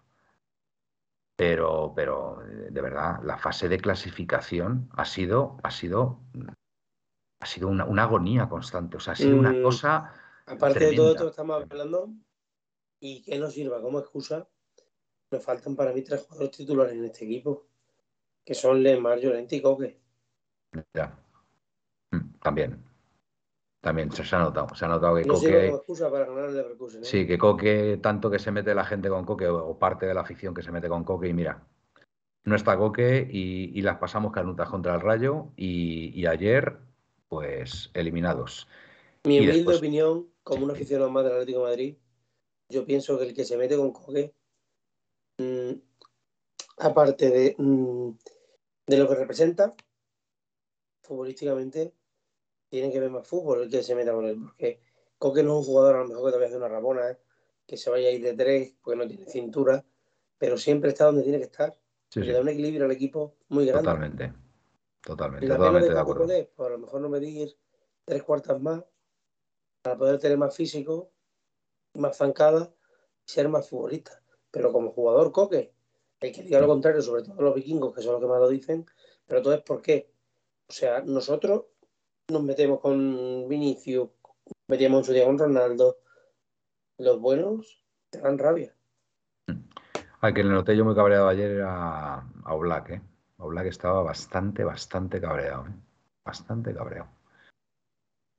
Pero, pero de verdad, la fase de clasificación ha sido, ha sido, ha sido una, una agonía constante. O sea, ha sido una Mm. cosa. Aparte de todo esto que estamos hablando, y que nos sirva como excusa, nos faltan para mí tres jugadores titulares en este equipo, que son Lemar, Llorente y Coque. Ya. Mm, También. También se, se ha notado. Se ha notado que No Coque. como excusa para ganar el Leverkusen. ¿eh? Sí, que Coque, tanto que se mete la gente con Coque, o parte de la afición que se mete con Coque, y mira, no está Coque y, las pasamos canutas contra el Rayo y, ayer, pues, eliminados. Mi humilde opinión, como un aficionado más del Atlético de Madrid, yo pienso que el que se mete con Coque, mm, aparte de, mm, de lo que representa, futbolísticamente, tiene que ver más fútbol el que se meta con él, porque Coque no es un jugador a lo mejor que todavía hace una rabona, ¿eh? que se vaya a ir de tres porque no tiene cintura, pero siempre está donde tiene que estar. y le da un equilibrio al equipo muy grande. Totalmente, totalmente, totalmente de, acuerdo. pues a lo mejor no medir tres cuartas más para poder tener más físico, más zancada y ser más futbolista. Pero como jugador Coque, hay que diga lo contrario, sobre todo los vikingos, que son los que más lo dicen, pero todo es por qué. O sea, nosotros nos metemos con Vinicius, metíamos en su día con Ronaldo. Los buenos te dan rabia. Al que le noté yo muy cabreado ayer era a Oblak, ¿eh? Oblak estaba bastante, bastante cabreado, ¿eh? Bastante cabreado.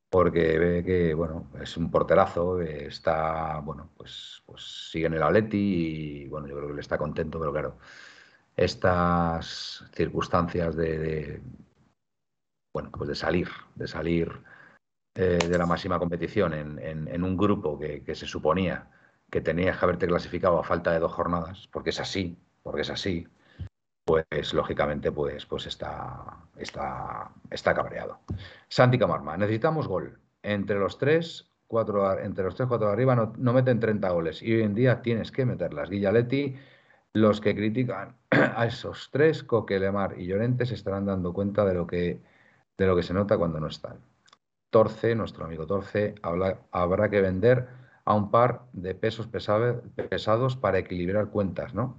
Porque ve que, bueno, es un porterazo, está, bueno, pues, pues sigue en el Atleti y, bueno, yo creo que le está contento, pero claro, estas circunstancias de, bueno, pues de salir, de salir eh, de la máxima competición en, un grupo que, se suponía que tenías que haberte clasificado a falta de dos jornadas, porque es así, porque es así, pues lógicamente pues, pues está, está, está cabreado. Santi Camarma, necesitamos gol. Entre los tres, cuatro, entre los tres, cuatro de arriba no, meten 30 goles y hoy en día tienes que meterlas. Guillaletti, los que critican a esos tres, Coque, Lemar y Llorente, se estarán dando cuenta de lo que, de lo que se nota cuando no están. Torce, nuestro amigo Torce, habrá que vender a un par de pesos pesados para equilibrar cuentas, ¿no?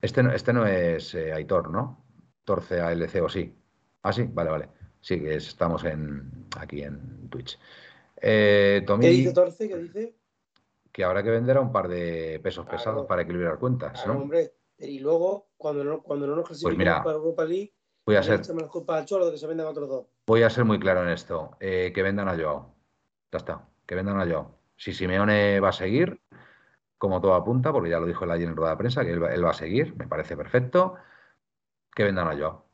Este no, este no es eh, Aitor, ¿no? Torce ALC o sí. Ah, sí, vale, vale. Sí, que estamos en, aquí en Twitch. Eh, ¿Qué dice Torce? ¿Qué dice? Que habrá que vender a un par de pesos pesados para equilibrar cuentas, ¿no? hombre. Y luego, cuando no, cuando no nos pues clasificamos para Europa League, voy a ser... Voy a ser muy claro en esto. Eh, que vendan a Joao. Ya está. Que vendan a Joao. Si Simeone va a seguir, como todo apunta, porque ya lo dijo él ayer en rueda de prensa, que él, va a seguir, me parece perfecto, que vendan a Joao.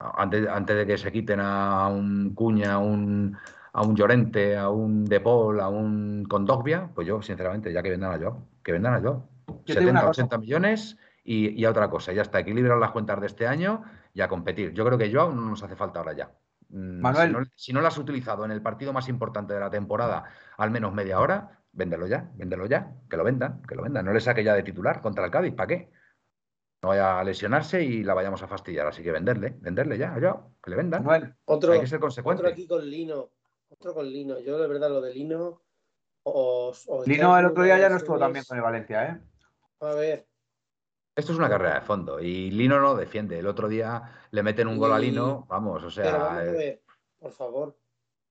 Antes, antes de que se quiten a un Cuña, a un, a un Llorente, a un Depol, a un Condogbia, pues yo, sinceramente, ya que vendan a Joao, que vendan a Joao. 70, 80 millones y, a otra cosa. Ya está, equilibrar las cuentas de este año y a competir. Yo creo que Joao no nos hace falta ahora ya. Mm, Manuel. Si no, lo has utilizado en el partido más importante de la temporada, al menos media hora, véndelo ya, véndelo ya, que lo vendan, que lo vendan. No le saque ya de titular contra el Cádiz, ¿para qué? No vaya a lesionarse y la vayamos a fastidiar. Así que venderle, venderle ya, ya, que le vendan. Manuel, otro, Hay que ser consecuente. Otro aquí con Lino, otro con Lino. Yo, de verdad, lo de Lino. Lino el otro día ya no estuvo también con el Valencia, ¿eh? A ver, esto es una carrera de fondo y Lino no defiende. El otro día le meten un gol a Lino, vamos, o sea. Eh, por favor,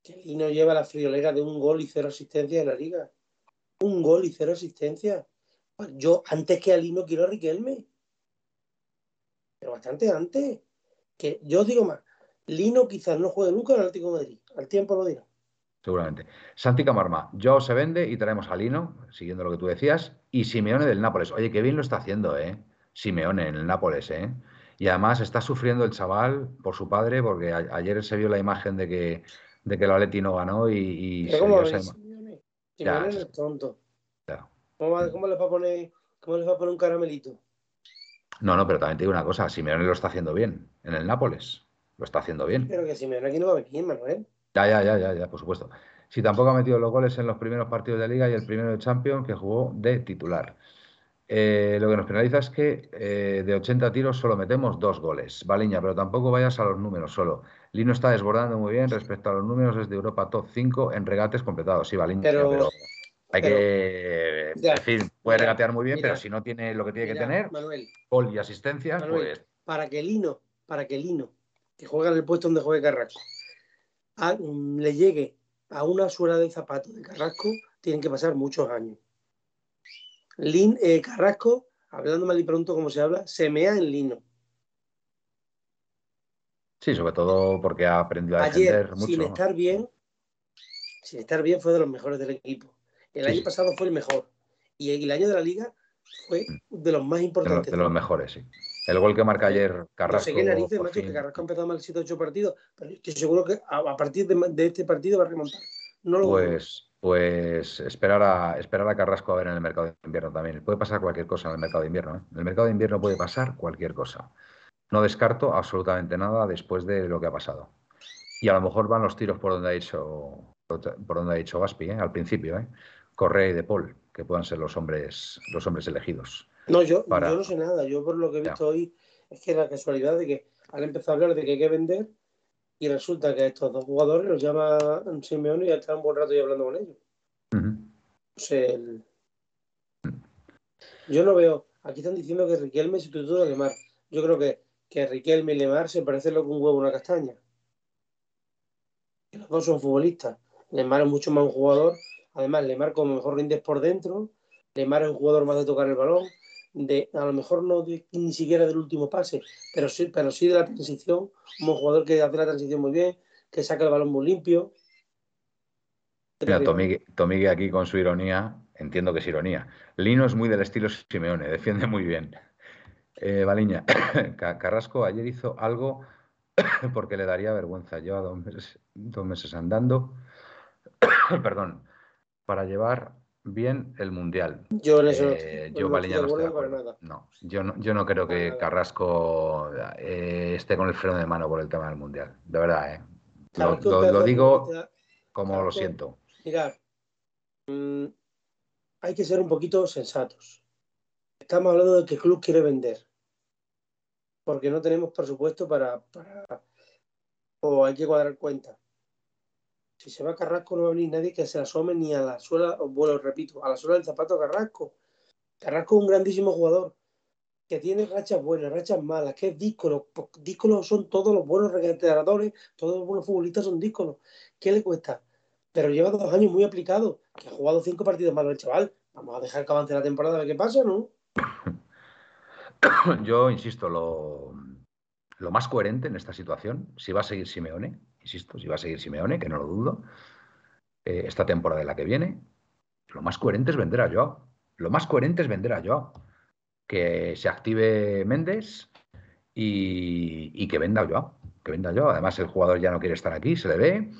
que Lino lleva la friolera de un gol y cero asistencia en la liga. Un gol y cero asistencia. Yo, antes que a Lino, quiero a Riquelme. Pero bastante antes. Que yo digo más, Lino quizás no juegue nunca en el Atlético de Madrid. Al tiempo lo dirá. Seguramente. Santi Camarma, Joao se vende y traemos a Lino, siguiendo lo que tú decías, y Simeone del Nápoles. Oye, qué bien lo está haciendo, ¿eh? Simeone en el Nápoles, ¿eh? Y además está sufriendo el chaval por su padre, porque ayer se vio la imagen de que, de que el Atleti no ganó y, y ¿Cómo Simeone? Simeone es tonto. ¿Cómo, les va a poner, ¿Cómo les va a poner un caramelito? No, no, pero también te digo una cosa, Simeone lo está haciendo bien en el Nápoles. Lo está haciendo bien. Pero que Simeone aquí no va a venir, Manuel. Ya, ya, ya, ya, ya, por supuesto. Si tampoco ha metido los goles en los primeros partidos de Liga y el primero de Champions que jugó de titular. Eh, lo que nos penaliza es que eh, de 80 tiros solo metemos dos goles. Baliña, pero tampoco vayas a los números solo. Lino está desbordando muy bien respecto a los números, es de Europa top 5 en regates completados. Sí, Baliña, pero, hay que. en fin, puede regatear muy bien, pero si no tiene lo que tiene que tener, gol y asistencia, pues. Para que Lino, para que Lino, que juega en el puesto donde juegue Carrasco, le llegue a una suela de zapato de Carrasco, tienen que pasar muchos años. Lin, eh, Carrasco, hablando mal y pronto como se habla, se mea en lino. Sí, sobre todo porque ha aprendido a defender mucho. Sin estar bien, sin estar bien fue de los mejores del equipo. El año pasado fue el mejor. Y el año de la liga fue mm. de los más importantes. De, los, mejores, sí. El gol que marca ayer Carrasco. No sé qué narices, macho, que Carrasco ha empezado mal 7-8 partidos, pero estoy seguro que a, partir de, este partido va a remontar. No lo pues, pues esperar a, esperar a Carrasco a ver en el mercado de invierno también. Puede pasar cualquier cosa en el mercado de invierno. ¿eh? En el mercado de invierno puede pasar cualquier cosa. No descarto absolutamente nada después de lo que ha pasado. Y a lo mejor van los tiros por donde ha dicho, por donde ha dicho Gaspi, ¿eh? al principio, ¿eh? Correa y De Paul, que puedan ser los hombres, los hombres elegidos. No, yo, yo no sé nada. Yo por lo que he visto hoy es que la casualidad de que han empezado a hablar de que hay que vender y resulta que estos dos jugadores los llama Simeone y ya están un buen rato y hablando con ellos. Yo no veo. Aquí están diciendo que Riquelme es sustituto de Lemar. Yo creo que, que Riquelme y Lemar se parecen lo que un huevo una castaña. Los dos son futbolistas. Lemar es mucho más un jugador. Además, Lemar como mejor rindes por dentro. Lemar es un jugador más de tocar el balón de, a lo mejor no ni siquiera del último pase, pero sí, pero sí de la transición, un jugador que hace la transición muy bien, que saca el balón muy limpio. Mira, Tomigue aquí con su ironía, entiendo que es ironía. Lino es muy del estilo Simeone, defiende muy bien. Eh, Baliña, Carrasco ayer hizo algo porque le daría vergüenza. Lleva dos meses, dos meses andando, perdón, para llevar bien el Mundial. Yo en eso eh, yo, no, estoy de acuerdo. No, yo no, yo no creo que Carrasco eh, esté con el freno de mano por el tema del Mundial. De verdad, ¿eh? Lo, digo como lo siento. Mirad, mm, hay que ser un poquito sensatos. Estamos hablando de que el club quiere vender. Porque no tenemos presupuesto para, o hay que cuadrar cuentas si se va Carrasco no va a venir nadie que se asome ni a la suela, bueno, repito, a la suela del zapato Carrasco. Carrasco es un grandísimo jugador que tiene rachas buenas, rachas malas, que es díscolo. Díscolo son todos los buenos regateadores, todos los buenos futbolistas son díscolos. ¿Qué le cuesta? Pero lleva dos años muy aplicado, que ha jugado cinco partidos malos el chaval. Vamos a dejar que avance la temporada a ver qué pasa, ¿no? Yo insisto, lo, más coherente en esta situación, si va a seguir Simeone, insisto, si va a seguir Simeone, que no lo dudo, eh, esta temporada de la que viene, lo más coherente es vender a Joao. Lo más coherente es vender a Joao. Que se active Méndez y, que venda a Joao. Que venda a Joao. Además, el jugador ya no quiere estar aquí, se le ve,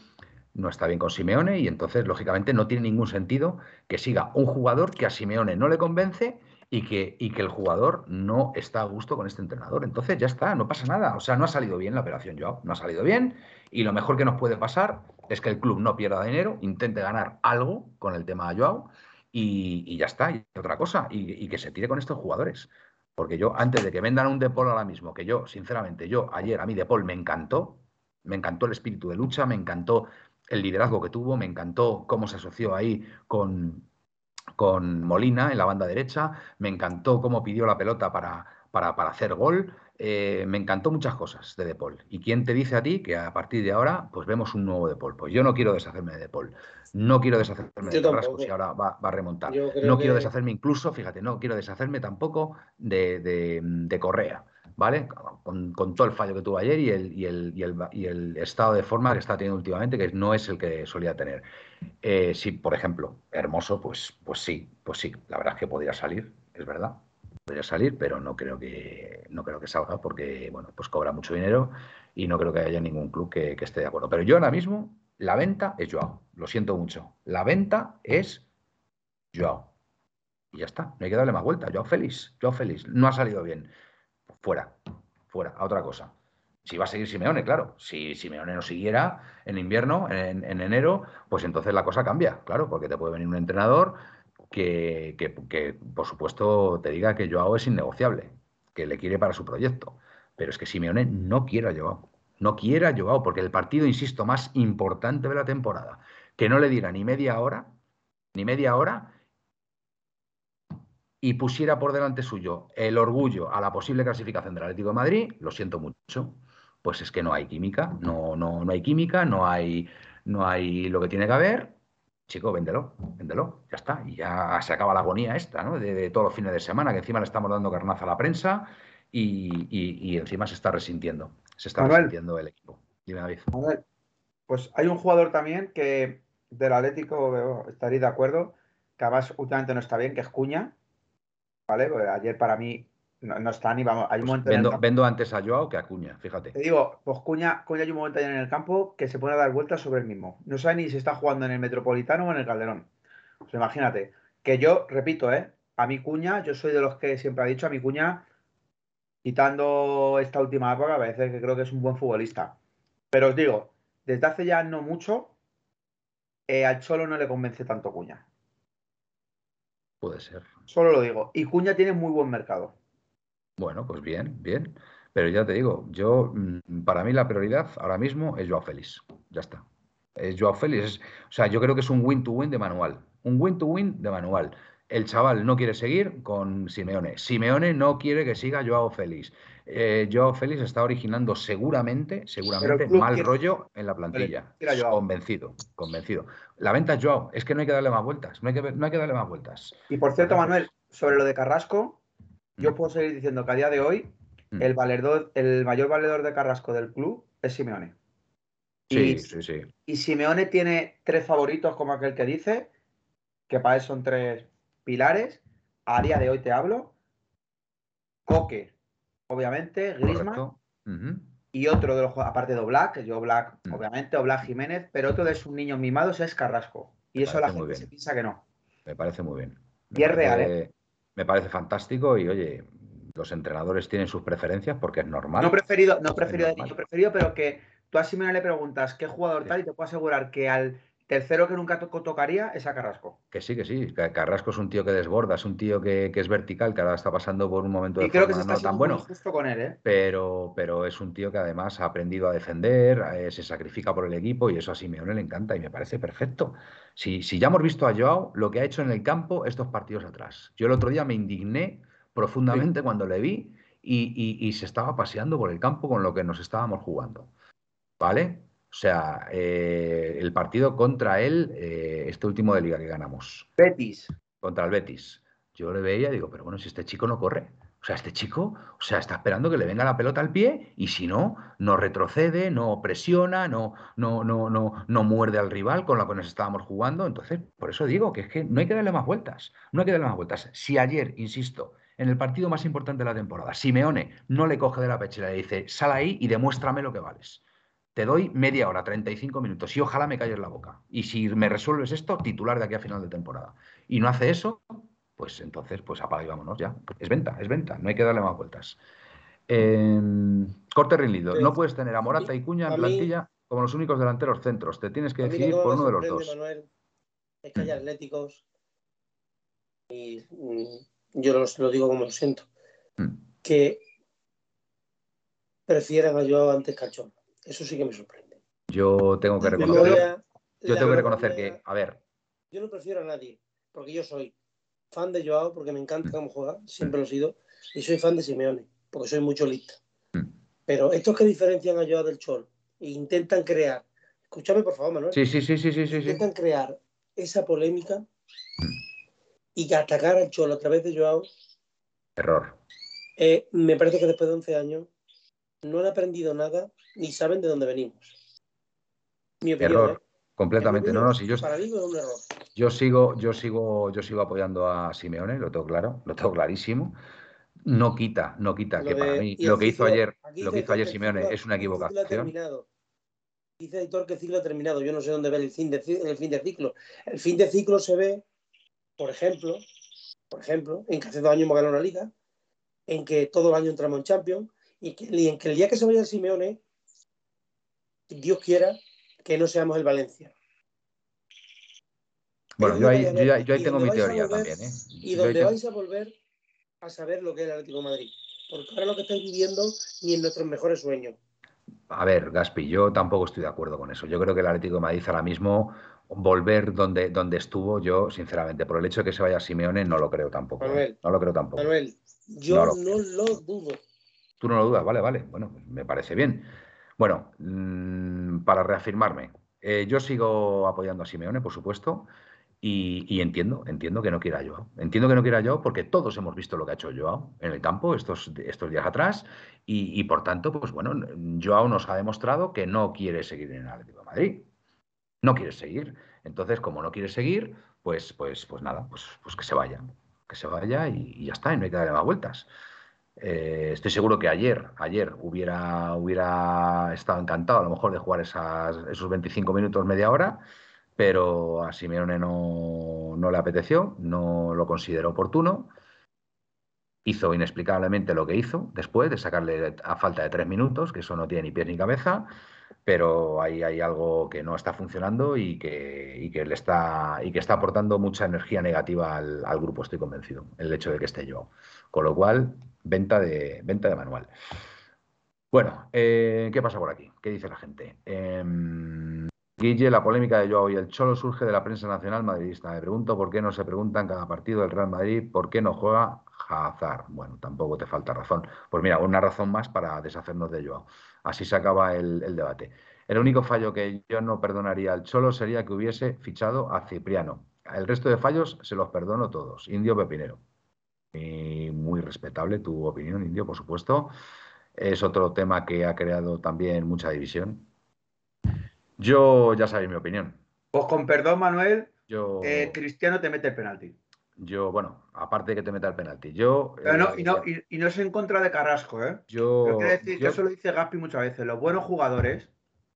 no está bien con Simeone y entonces, lógicamente, no tiene ningún sentido que siga un jugador que a Simeone no le convence y que, y que el jugador no está a gusto con este entrenador. Entonces ya está, no pasa nada. O sea, no ha salido bien la operación Joao, no ha salido bien y lo mejor que nos puede pasar es que el club no pierda dinero, intente ganar algo con el tema de Joao y, ya está, y otra cosa, y, que se tire con estos jugadores. Porque yo, antes de que vendan un Depol ahora mismo, que yo, sinceramente, yo ayer a mí Depol me encantó, me encantó el espíritu de lucha, me encantó el liderazgo que tuvo, me encantó cómo se asoció ahí con, con Molina en la banda derecha, me encantó cómo pidió la pelota para, para, para hacer gol, eh, me encantó muchas cosas de Depol. ¿Y quién te dice a ti que a partir de ahora pues vemos un nuevo Depol? Pues yo no quiero deshacerme de Depol. No quiero deshacerme de Carrasco si ahora va, a remontar. No quiero deshacerme incluso, fíjate, no quiero deshacerme tampoco de, Correa, ¿vale? Con, todo el fallo que tuvo ayer y el, y, el, y, el, estado de forma que está teniendo últimamente, que no es el que solía tener. Eh, si, por ejemplo, Hermoso, pues, pues sí, pues sí, la verdad es que podría salir, es verdad podría salir, pero no creo que no creo que salga porque bueno, pues cobra mucho dinero y no creo que haya ningún club que, esté de acuerdo. Pero yo ahora mismo la venta es Joao, lo siento mucho. La venta es Joao. Y ya está, no hay que darle más vuelta. Joao feliz, Joao feliz. No ha salido bien. Fuera, fuera, a otra cosa. Si va a seguir Simeone, claro. Si Simeone no siguiera en invierno, en, en enero, pues entonces la cosa cambia, claro, porque te puede venir un entrenador que, por supuesto, te diga que Joao es innegociable, que le quiere para su proyecto. Pero es que Simeone no quiere a Joao. No quiere a Joao, porque el partido, insisto, más importante de la temporada, que no le diera ni media hora, ni media hora, y pusiera por delante suyo el orgullo a la posible clasificación del Atlético de Madrid, lo siento mucho, pues es que no hay química, no, no, no hay química, no hay, no hay lo que tiene que haber, chico, véndelo, véndelo, ya está. Y ya se acaba la agonía esta, ¿no? De, todos los fines de semana, que encima le estamos dando carnaza a la prensa y, encima se está resintiendo. Se está resintiendo el equipo. Dime, David. pues hay un jugador también que del Atlético estaría de acuerdo, que además últimamente no está bien, que es Cuña. ¿Vale? Pues ayer para mí no, está ni vamos. Hay un Pues momento en el vendo, antes a Joao que a Cuña, fíjate. Te digo, pues Cuña, Cuña hay un momento en el campo que se pone a dar vueltas sobre el mismo. No sabe ni si está jugando en el Metropolitano o en el Calderón. Pues imagínate. Que yo, repito, ¿eh? A mi Cuña, yo soy de los que siempre ha dicho, a mi Cuña, quitando esta última época, a veces que creo que es un buen futbolista. Pero os digo, desde hace ya no mucho, eh, al Cholo no le convence tanto Cuña. Puede ser. Solo lo digo. Y Cuña tiene muy buen mercado. Bueno, pues bien, bien. Pero ya te digo, yo, mm, para mí la prioridad ahora mismo es Joao Félix. Ya está. Es Joao Félix. es- o sea, yo creo que es un win-to-win de manual. Un win-to-win de manual. El chaval no quiere seguir con Simeone. Simeone no quiere que siga Joao Félix. Eh, Joao Félix está originando seguramente, seguramente, mal quiere- rollo en la plantilla. Convencido, convencido. La venta es Joao. Es que no hay que darle más vueltas. No hay que, no hay que darle más vueltas. Y por cierto, Manuel, sobre lo de Carrasco, yo Mm. puedo seguir diciendo que a día de hoy Mm. el valedor, el mayor valedor de Carrasco del club es Simeone. Sí, Y, sí, sí. y Simeone tiene tres favoritos, como aquel que dice, que para él son tres pilares. A día de hoy te hablo. Coque, obviamente, Griezmann, y otro de los aparte de que yo Oblak, Mm. obviamente, Oblak Jiménez, pero otro de sus niños mimados es Carrasco. Y Me eso la gente bien. se piensa que no. Me parece muy bien. Me Y es parece- real, ¿eh? Me parece fantástico y, oye, los entrenadores tienen sus preferencias porque es normal. No preferido, no preferido, preferido, pero que tú a Simeone le preguntas qué jugador Sí. tal y te puedo asegurar que al tercero que nunca to- tocaría es a Carrasco. Que sí, que sí. Carrasco es un tío que desborda, es un tío que, que es vertical, que ahora está pasando por un momento de Y creo que se está no tan bueno. justo con él, ¿eh? Pero, pero es un tío que además ha aprendido a defender, eh, se sacrifica por el equipo y eso a Simeone le encanta y me parece perfecto. Si, si ya hemos visto a Joao lo que ha hecho en el campo estos partidos atrás. Yo el otro día me indigné profundamente cuando le vi y, y- y se estaba paseando por el campo con lo que nos estábamos jugando. ¿Vale? O sea, eh, el partido contra él, eh, este último de liga que ganamos Betis. contra el Betis. Yo le veía y digo, pero bueno, si este chico no corre. O sea, este chico, o sea, está esperando que le venga la pelota al pie y si no, no retrocede, no presiona, no, no, no, no, no muerde al rival con la que nos estábamos jugando. Entonces, por eso digo que es que no hay que darle más vueltas. No hay que darle más vueltas. Si ayer, insisto, en el partido más importante de la temporada, Simeone no le coge de la pechera y le dice, sal ahí y demuéstrame lo que vales. Te doy media hora, 35 minutos y ojalá me calles la boca. Y si me resuelves esto, titular de aquí a final de temporada. Y no hace eso, pues entonces, pues apaga y vámonos ya. Es venta, es venta, no hay que darle más vueltas. Eh, corte rindido. No puedes tener a Morata y Cuña en plantilla como los únicos delanteros centros. Te tienes que decidir por uno de los dos. Manuel, es que hay atléticos y yo lo, lo digo como lo siento, Mm. que prefieren a Joao antes Cholo. Eso sí que me sorprende. Yo tengo que reconocer, yo la tengo que reconocer que, a ver, Yo no prefiero a nadie, porque yo soy fan de Joao, porque me encanta Mm. cómo juega, siempre lo he sido, y soy fan de Simeone, porque soy mucho lista. Mm. Pero estos que diferencian a Joao del Cholo e intentan crear, escúchame por favor, Manuel, sí, sí, sí, sí, sí, sí, sí. intentan crear esa polémica y atacar al Cholo a través de Joao, Error. eh, me parece que después de 11 años no han aprendido nada ni saben de dónde venimos. Mi opinión, Error. ¿eh? Completamente. No, no, si yo, Para mí es un error. Yo sigo, yo sigo, yo sigo apoyando a Simeone, lo tengo claro, lo tengo clarísimo. No quita, no quita Lo que para mí lo que hizo ciclo- ayer, lo que hizo ayer Simeone ciclo- es una el ciclo ha equivocación. terminado. Dice Aitor que el ciclo ha terminado. Yo no sé dónde ver el fin de, el fin de ciclo. El fin de ciclo se ve, por ejemplo, por ejemplo, en que hace dos años hemos ganado una liga, en que todo el año entramos en Champions, y, que, y en que el día que se vaya Simeone, Dios quiera que no seamos el Valencia. Bueno, yo ahí, yo, ahí tengo mi teoría volver- también, ¿eh? Y donde tengo- vais a volver a saber lo que es el Atlético de Madrid. Porque ahora lo que estáis viviendo ni en nuestros mejores sueños. A ver, Gaspi, yo tampoco estoy de acuerdo con eso. Yo creo que el Atlético de Madrid ahora mismo volver donde, donde estuvo, yo sinceramente, por el hecho de que se vaya Simeone, no lo creo tampoco. ¿eh? Manuel, No lo creo tampoco. Manuel, yo No lo, dudo. Tú no lo dudas, vale, vale. Bueno, pues me parece bien. Bueno, mm, para reafirmarme, eh, yo sigo apoyando a Simeone, por supuesto, y, entiendo, entiendo que no quiera Joao. Entiendo que no quiera Joao porque todos hemos visto lo que ha hecho Joao en el campo estos, estos días atrás, y, y por tanto, pues bueno, Joao nos ha demostrado que no quiere seguir en el Atlético de Madrid. No quiere seguir. Entonces, como no quiere seguir, pues, pues, pues nada, pues, pues que se vaya. Que se vaya y, y ya está, y no hay que darle más vueltas. Eh, estoy seguro que ayer, ayer hubiera, hubiera estado encantado a lo mejor de jugar esos 25 minutos, media hora, pero a Simeone no, no le apeteció, no lo consideró oportuno. Hizo inexplicablemente lo que hizo después de sacarle a falta de tres minutos, que eso no tiene ni pies ni cabeza pero ahí hay algo que no está funcionando y que, que le está, y que está aportando mucha energía negativa al, grupo, estoy convencido, el hecho de que esté yo. Con lo cual, venta de, venta de manual. Bueno, eh, ¿qué pasa por aquí? ¿Qué dice la gente? Em, Guille, la polémica de Joao y el Cholo surge de la prensa nacional madridista. Me pregunto por qué no se pregunta en cada partido del Real Madrid por qué no juega Hazard. Bueno, tampoco te falta razón. Pues mira, una razón más para deshacernos de Joao. Así se acaba el, debate. El único fallo que yo no perdonaría al Cholo sería que hubiese fichado a Cipriano. El resto de fallos se los perdono todos. Indio Pepinero. Y muy respetable tu opinión, Indio, por supuesto. Es otro tema que ha creado también mucha división yo ya sabéis mi opinión. Pues con perdón, Manuel, yo... Eh, Cristiano te mete el penalti. Yo, bueno, aparte de que te meta el penalti, yo. y, no, y, no es en contra de Carrasco, ¿eh? Yo. decir, yo, eso lo dice Gaspi muchas veces. Los buenos jugadores.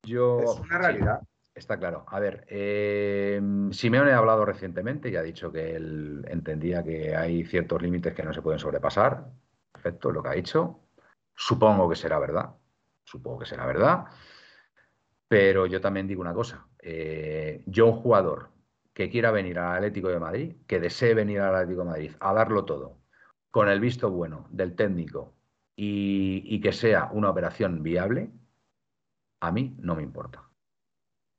Yo. Es una realidad. Está claro. A ver, eh, Simeone ha hablado recientemente y ha dicho que él entendía que hay ciertos límites que no se pueden sobrepasar. Perfecto, lo que ha dicho. Supongo que será verdad. Supongo que será verdad. Pero yo también digo una cosa, eh, yo un jugador que quiera venir al Atlético de Madrid, que desee venir al Atlético de Madrid a darlo todo, con el visto bueno del técnico y, que sea una operación viable, a mí no me importa.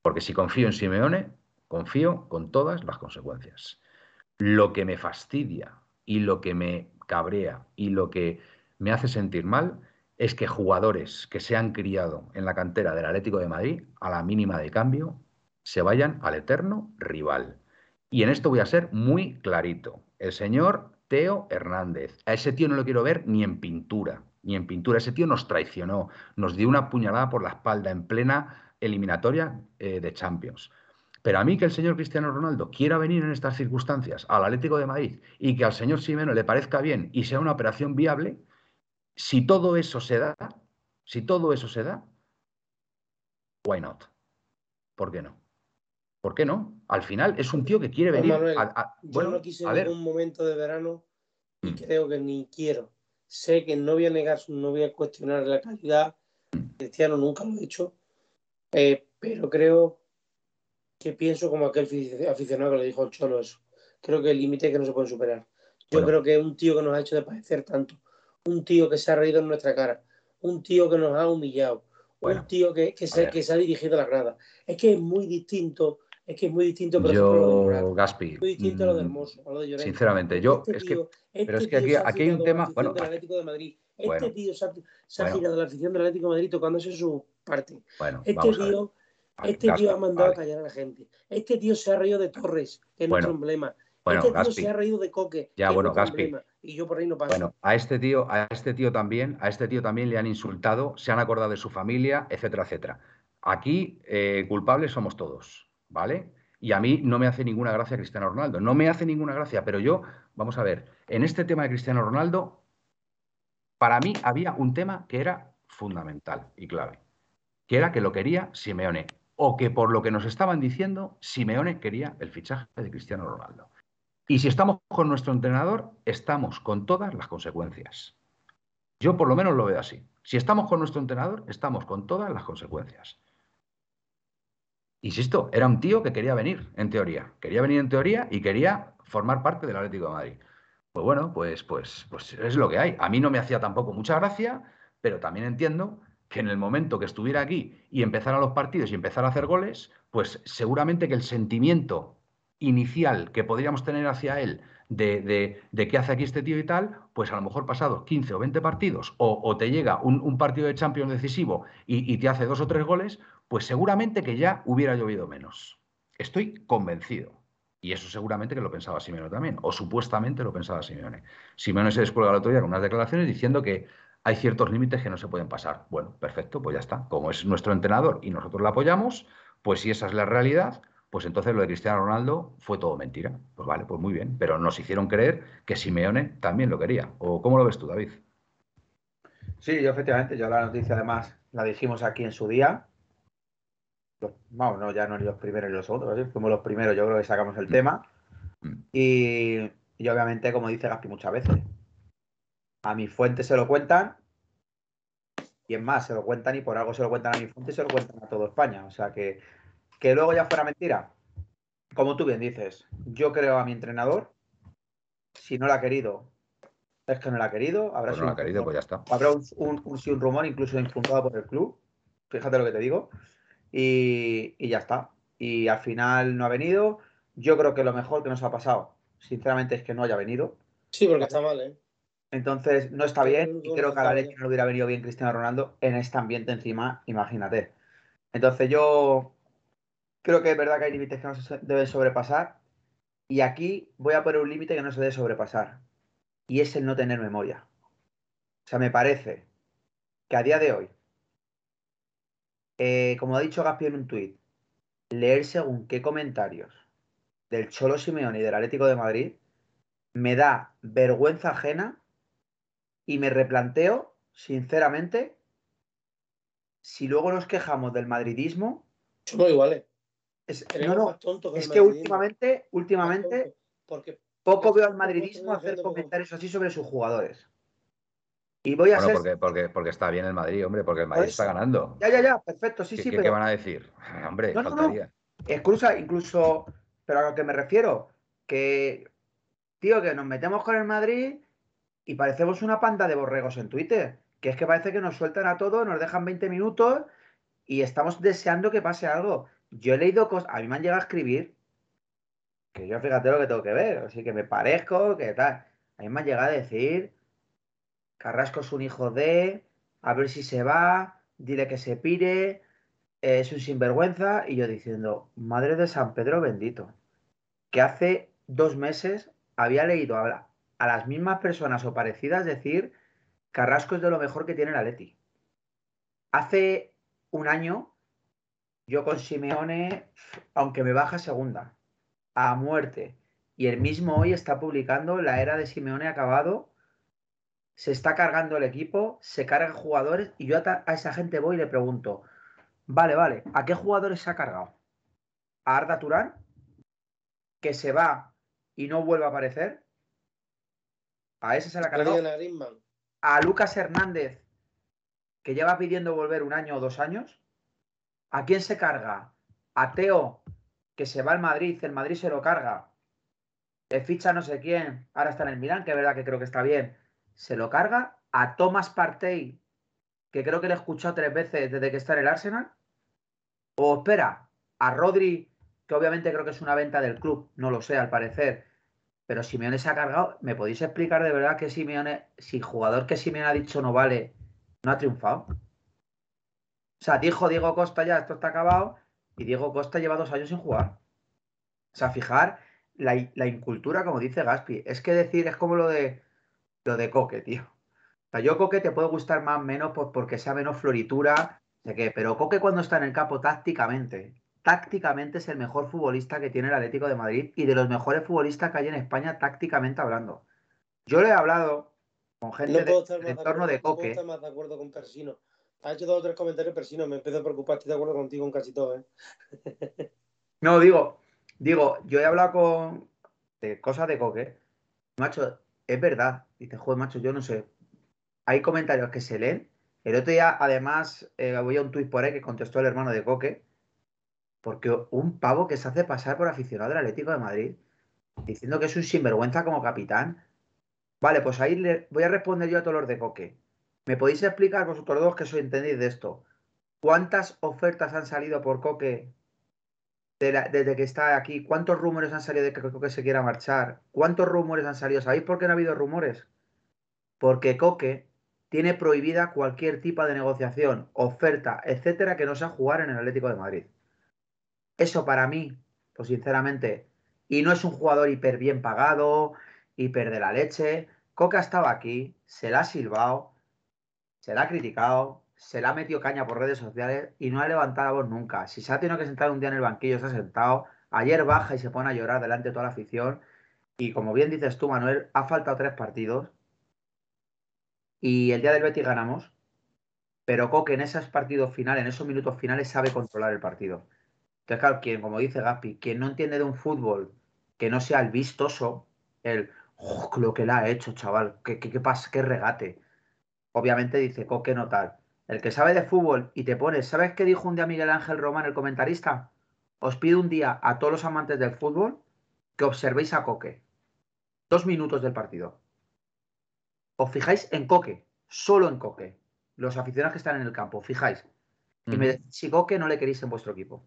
Porque si confío en Simeone, confío con todas las consecuencias. Lo que me fastidia y lo que me cabrea y lo que me hace sentir mal es que jugadores que se han criado en la cantera del Atlético de Madrid, a la mínima de cambio, se vayan al eterno rival. Y en esto voy a ser muy clarito. El señor Teo Hernández. A ese tío no lo quiero ver ni en pintura, ni en pintura. Ese tío nos traicionó, nos dio una puñalada por la espalda en plena eliminatoria eh, de Champions. Pero a mí que el señor Cristiano Ronaldo quiera venir en estas circunstancias al Atlético de Madrid y que al señor Simeno le parezca bien y sea una operación viable, si todo eso se da, si todo eso se da, why not? ¿Por qué no? ¿Por qué no? Al final es un tío que quiere venir a, Yo no quise en ningún momento de verano y mm. creo que ni quiero. Sé que no voy a negar, no voy a cuestionar la calidad. Mm. Cristiano nunca lo he hecho. Eh, pero creo que pienso como aquel aficionado que le dijo al Cholo eso. Creo que el límite es que no se puede superar. Yo creo que un tío que nos ha hecho de padecer tanto un tío que se ha reído en nuestra cara, un tío que nos ha humillado, un tío que, se, que se ha dirigido a la grada. Es que es muy distinto es que es muy distinto, por yo, Gaspi, muy distinto a lo de mm, Hermoso, a lo de Sinceramente, yo este es que, este pero es que aquí, aquí hay un tema, bueno, del Atlético de Madrid. Este tío se ha, girado la afición del Atlético de Madrid tocándose su parte. Bueno, este tío, este tío ha mandado a callar a la gente. Este tío se ha reído de Torres, que es nuestro emblema. Bueno, este tío se ha reído de Coque. Ya, bueno, Gaspi. Y yo por ahí no paso. Bueno, a este tío, a este tío también, a este tío también le han insultado, se han acordado de su familia, etcétera, etcétera. Aquí eh, culpables somos todos, ¿vale? Y a mí no me hace ninguna gracia Cristiano Ronaldo. No me hace ninguna gracia, pero yo, vamos a ver, en este tema de Cristiano Ronaldo, para mí había un tema que era fundamental y clave, que era que lo quería Simeone, o que por lo que nos estaban diciendo, Simeone quería el fichaje de Cristiano Ronaldo. Y si estamos con nuestro entrenador, estamos con todas las consecuencias. Yo por lo menos lo veo así. Si estamos con nuestro entrenador, estamos con todas las consecuencias. Insisto, era un tío que quería venir, en teoría. Quería venir en teoría y quería formar parte del Atlético de Madrid. Pues bueno, pues, pues, pues es lo que hay. A mí no me hacía tampoco mucha gracia, pero también entiendo que en el momento que estuviera aquí y empezara los partidos y empezara a hacer goles, pues seguramente que el sentimiento inicial que podríamos tener hacia él de, de, qué hace aquí este tío y tal, pues a lo mejor pasados 15 o 20 partidos, o, te llega un, partido de Champions decisivo y, te hace dos o tres goles, pues seguramente que ya hubiera llovido menos. Estoy convencido. Y eso seguramente que lo pensaba Simeone también, o supuestamente lo pensaba Simeone. Simeone se descuelga el otro día con unas declaraciones diciendo que hay ciertos límites que no se pueden pasar. Bueno, perfecto, pues ya está. Como es nuestro entrenador y nosotros le apoyamos, pues si esa es la realidad, pues entonces lo de Cristiano Ronaldo fue todo mentira. Pues vale, pues muy bien, pero nos hicieron creer que Simeone también lo quería. ¿O cómo lo ves tú, David? Sí, yo efectivamente, yo la noticia además la dijimos aquí en su día. Vamos, no, ya no ni los primeros ni los segundos, ¿sí? fuimos los primeros, yo creo que sacamos el tema. Mm. Y, y obviamente, como dice Gaspi muchas veces, a mi fuente se lo cuentan y es más, se lo cuentan y por algo se lo cuentan a mi fuente y se lo cuentan a toda España. O sea que, que luego ya fuera mentira. Como tú bien dices, yo creo a mi entrenador. Si no lo ha querido, es que no lo ha querido. Habrá Pues no lo ha querido, pues ya está. Habrá un, un, un, un rumor incluso infundado por el club. Fíjate lo que te digo. Y, y ya está. Y al final no ha venido. Yo creo que lo mejor que nos ha pasado, sinceramente, es que no haya venido. Sí, porque está mal, ¿eh? Entonces, no está bien y creo que a la leche no le hubiera venido bien Cristiano Ronaldo en este ambiente encima, imagínate. Entonces, yo creo que es verdad que hay límites que no se deben sobrepasar y aquí voy a poner un límite que no se debe sobrepasar y es el no tener memoria. O sea, me parece que a día de hoy, eh, como ha dicho Gaspi en un tuit, leer según qué comentarios del Cholo Simeone y del Atlético de Madrid me da vergüenza ajena y me replanteo, sinceramente, si luego nos quejamos del madridismo. Somos iguales. Es, no, no, que es que últimamente, últimamente, porque, poco veo al madridismo hacer comentarios así sobre sus jugadores. Y voy a bueno, ser... porque, porque, porque, está bien el Madrid, hombre, porque el Madrid está ganando. Ya, ya, ya, perfecto, sí, ¿Qué, sí. ¿qué, pero... ¿Qué van a decir? Hombre, no, no, faltaría. No. Incluso, incluso, pero a lo que me refiero, que, tío, que nos metemos con el Madrid y parecemos una panda de borregos en Twitter. Que es que parece que nos sueltan a todos, nos dejan 20 minutos y estamos deseando que pase algo. Yo he leído cosas, a mí me han llegado a escribir, que yo fíjate lo que tengo que ver, así que me parezco, que tal. A mí me han llegado a decir, Carrasco es un hijo de, a ver si se va, dile que se pire, es un sinvergüenza, y yo diciendo, madre de San Pedro bendito, que hace dos meses había leído a, a las mismas personas o parecidas decir, Carrasco es de lo mejor que tiene la Leti. Hace un año, yo con Simeone, aunque me baja segunda, a muerte. Y el mismo hoy está publicando la era de Simeone acabado. Se está cargando el equipo, se cargan jugadores y yo a, a esa gente voy y le pregunto, vale, vale, ¿a qué jugadores se ha cargado? ¿A Arda Turán? ¿Que se va y no vuelve a aparecer? A ese se la cargado. A Lucas Hernández, que lleva pidiendo volver un año o dos años. ¿A quién se carga? A Teo, que se va al Madrid, el Madrid se lo carga. Le ficha no sé quién, ahora está en el Milán, que es verdad que creo que está bien. Se lo carga a Thomas Partey, que creo que le he escuchado tres veces desde que está en el Arsenal. O espera, a Rodri, que obviamente creo que es una venta del club, no lo sé, al parecer. Pero Simeone se ha cargado. ¿Me podéis explicar de verdad que Simeone, si jugador que Simeone ha dicho no vale, no ha triunfado? O sea, dijo Diego Costa ya, esto está acabado, y Diego Costa lleva dos años sin jugar. O sea, fijar la, la incultura, como dice Gaspi. Es que decir, es como lo de lo de Coque, tío. O sea, yo Coque te puede gustar más o menos pues, porque sea menos floritura, sé qué, pero Coque cuando está en el campo tácticamente, tácticamente es el mejor futbolista que tiene el Atlético de Madrid y de los mejores futbolistas que hay en España tácticamente hablando. Yo le he hablado con gente no de, del entorno de, Coque. No puedo estar más de acuerdo con Persino. Ha hecho dos o tres comentarios Persino, me empiezo a preocupar, estoy de acuerdo contigo en casi todo, ¿eh? no, digo, digo, yo he hablado con de cosas de Coque. Macho, es verdad. Dice, joder, macho, yo no sé. Hay comentarios que se leen. El otro día, además, eh, voy a un tuit por ahí que contestó el hermano de Coque porque un pavo que se hace pasar por aficionado del Atlético de Madrid, diciendo que es un sinvergüenza como capitán. Vale, pues ahí le voy a responder yo a todos los de Coque. ¿Me podéis explicar vosotros dos que sois entendéis de esto? ¿Cuántas ofertas han salido por Coque desde que está aquí? ¿Cuántos rumores han salido de que Coque se quiera marchar? ¿Cuántos rumores han salido? ¿Sabéis por qué no ha habido rumores? Porque Coque tiene prohibida cualquier tipo de negociación, oferta, etcétera, que no sea jugar en el Atlético de Madrid. Eso para mí, pues sinceramente, y no es un jugador hiper bien pagado, hiper de la leche. Coca estaba aquí, se la ha silbado, se la ha criticado, se la ha metido caña por redes sociales y no ha levantado la voz nunca. Si se ha tenido que sentar un día en el banquillo, se ha sentado. Ayer baja y se pone a llorar delante de toda la afición. Y como bien dices tú, Manuel, ha faltado tres partidos. y el día del Betis ganamos, pero Coque en esos partidos finales, en esos minutos finales, sabe controlar el partido. Entonces, claro, quien, como dice Gaspi, quien no entiende de un fútbol que no sea el vistoso, el lo que le ha hecho, chaval, qué, qué, pasa, qué regate. Obviamente dice Coque no tal. El que sabe de fútbol y te pones, ¿sabes qué dijo un día Miguel Ángel Román, el comentarista? Os pido un día a todos los amantes del fútbol que observéis a Coque. Dos minutos del partido. Os fijáis en Coque, solo en Coque. Los aficionados que están en el campo, fijáis. Y me decís si Coque no le queréis en vuestro equipo.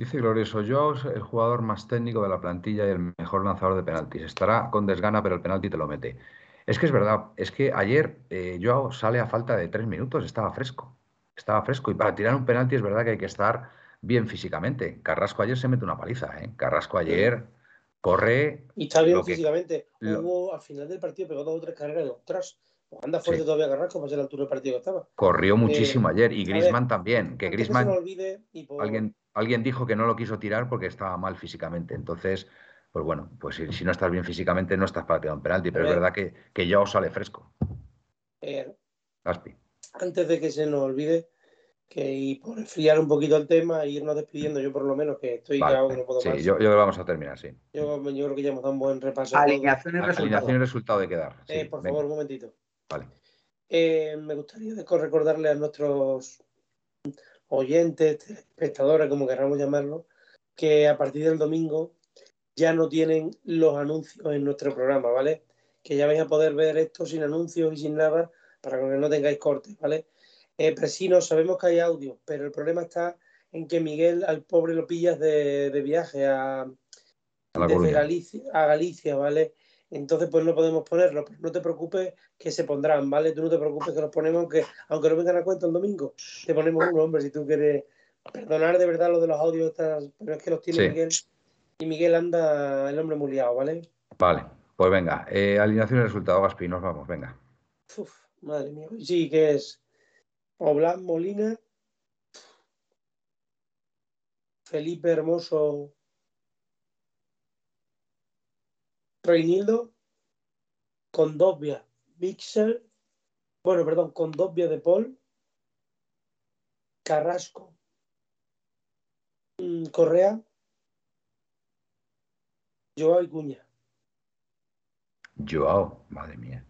Dice Glorioso, yo el jugador más técnico de la plantilla y el mejor lanzador de penaltis. Estará con desgana, pero el penalti te lo mete. Es que es verdad, es que ayer eh, Joao sale a falta de tres minutos, estaba fresco. Estaba fresco. Y para tirar un penalti es verdad que hay que estar bien físicamente. Carrasco ayer se mete una paliza, ¿eh? Carrasco ayer corre. Y está bien físicamente. Hubo al final del partido pegó dos o tres carreras de atrás. Anda fuerte todavía Carrasco para ser la altura del partido que estaba. Corrió muchísimo eh, ayer. Y Grisman también. Que Grisman. alguien, alguien dijo que no lo quiso tirar porque estaba mal físicamente. Entonces, pues bueno, pues si, no estás bien físicamente, no estás para tirar un penalti. Pero es verdad que, que ya os sale fresco. Eh, Antes de que se nos olvide, que y por enfriar un poquito el tema e irnos despidiendo, yo por lo menos que estoy vale. que no puedo sí, Yo, yo vamos a terminar, sí. Yo, creo que ya hemos dado un buen repaso. Alineación y resultado. Alineación y resultado de quedar. Eh, por favor, un momentito. Vale. Eh, me gustaría recordarle a nuestros oyentes, espectadores, como queramos llamarlo, que a partir del domingo ya no tienen los anuncios en nuestro programa, ¿vale? Que ya vais a poder ver esto sin anuncios y sin nada para que no tengáis cortes, ¿vale? Eh, Presino, sabemos que hay audio, pero el problema está en que Miguel al pobre lo pillas de, viaje a, desde Galicia, a Galicia, ¿vale? Entonces, pues no podemos ponerlo. Pero no te preocupes que se pondrán, ¿vale? Tú no te preocupes que los ponemos, aunque, aunque no vengan a cuenta el domingo, te ponemos un hombre, si tú quieres perdonar de verdad lo de los audios, pero es que los tiene Miguel y Miguel anda el hombre muy liado, ¿vale? Vale, pues venga, eh, alineación y resultado, Gaspi, nos vamos, venga. Uf, madre mía, sí, que es Oblán Molina, Felipe Hermoso, Reinildo, Condovia, Mixer, bueno, perdón, Condovia de Paul, Carrasco, mm, Correa, Joao y Cuña. Joao, madre mía.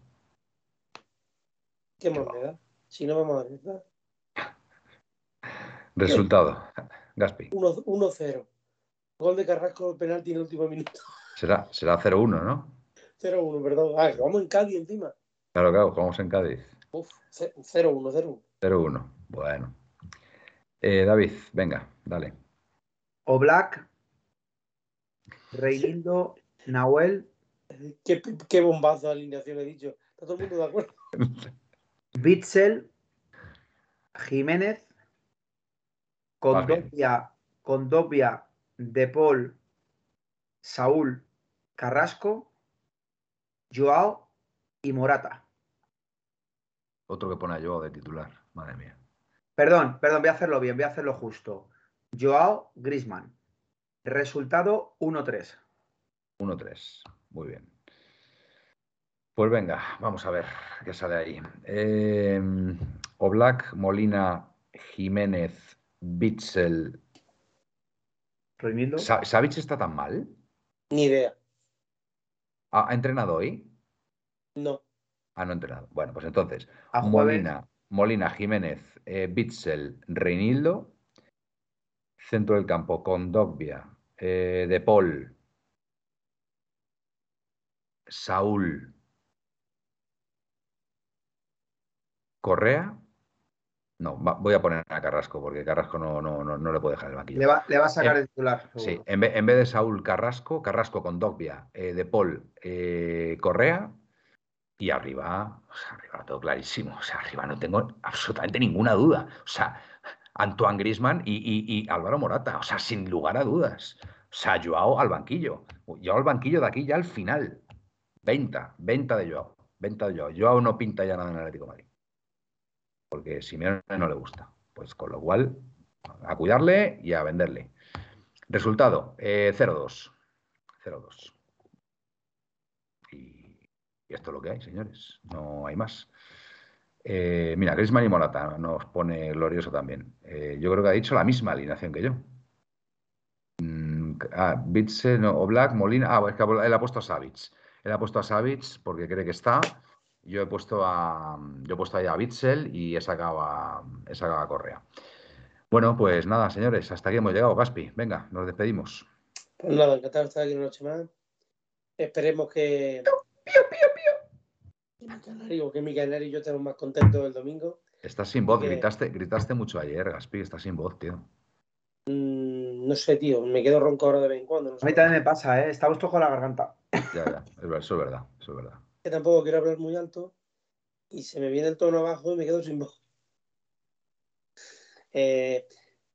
¿Qué moneda? Si no vamos a ver. Resultado, Gaspi. 1-0. Gol de Carrasco, penalti en el último minuto. Será 0-1, ¿no? 0-1, perdón. Ah, vamos en Cádiz encima. Claro, claro, vamos en Cádiz. Uf, 0-1, 0-1. 0-1, bueno. Eh, David, venga, dale. O Black, Reinildo, Nahuel. Qué, qué bombazo de alineación he dicho. ¿Está todo el mundo de acuerdo? Bitzel, Jiménez, Condovia, Condovia, De Paul, Saúl, Carrasco, Joao y Morata. Otro que pone a Joao de titular, madre mía. Perdón, perdón, voy a hacerlo bien, voy a hacerlo justo. Joao Grisman. Resultado 1-3. 1-3, muy bien. Pues venga, vamos a ver qué sale ahí. Eh, Oblak, Molina, Jiménez, Bitzel. ¿Savic está tan mal? Ni idea. ¿Ha, entrenado hoy? No. Ah, no ha entrenado. Bueno, pues entonces, Molina, Molina, Jiménez, eh, Bitzel, Reinildo. Centro del campo, con Dogbia, eh, De Paul, Saúl, Correa. No, voy a poner a Carrasco porque Carrasco no, no, no, le puede dejar el banquillo. Le va, a sacar el titular. Sí, en vez, de Saúl Carrasco, Carrasco con Dogbia, eh, De Paul, eh, Correa y arriba, o sea, arriba todo clarísimo. O sea, arriba no tengo absolutamente ninguna duda. O sea, Antoine Grisman y, Álvaro Morata. O sea, sin lugar a dudas. O sea, Joao al banquillo. Joao al banquillo de aquí ya al final. Venta, venta de Joao. Venta de Joao. Joao no pinta ya nada en el Atlético Madrid porque Simeone no le gusta. Pues con lo cual, a cuidarle y a venderle. Resultado, 0-2. Eh, 0-2. Y, Y esto es lo que hay, señores. No hay más. Eh, mira, Grisman y Morata nos pone glorioso también. Eh, yo creo que ha dicho la misma alineación que yo. Mm, ah, Bitse, no, Black, Molina. Ah, es que él ha puesto a Savits. Él ha puesto a Savits porque cree que está. Yo he puesto a yo he puesto ahí a Bitzel y he sacado a, he sacado a Correa. Bueno, pues nada, señores, hasta aquí hemos llegado, Gaspi. Venga, nos despedimos. Pues nada, encantado de estar aquí una noche más. Esperemos que. Pío, pío, pío. Que mi canario y yo estemos más contentos el domingo. Estás sin voz, gritaste, gritaste mucho ayer, Gaspi, estás sin voz, tío. Mm, no sé, tío, me quedo ronco ahora de vez en cuando. A mí también me pasa, ¿eh? Estamos todos con la garganta. Ya, ya, eso es verdad, eso es verdad. Que tampoco quiero hablar muy alto y se me viene el tono abajo y me quedo sin voz. Eh,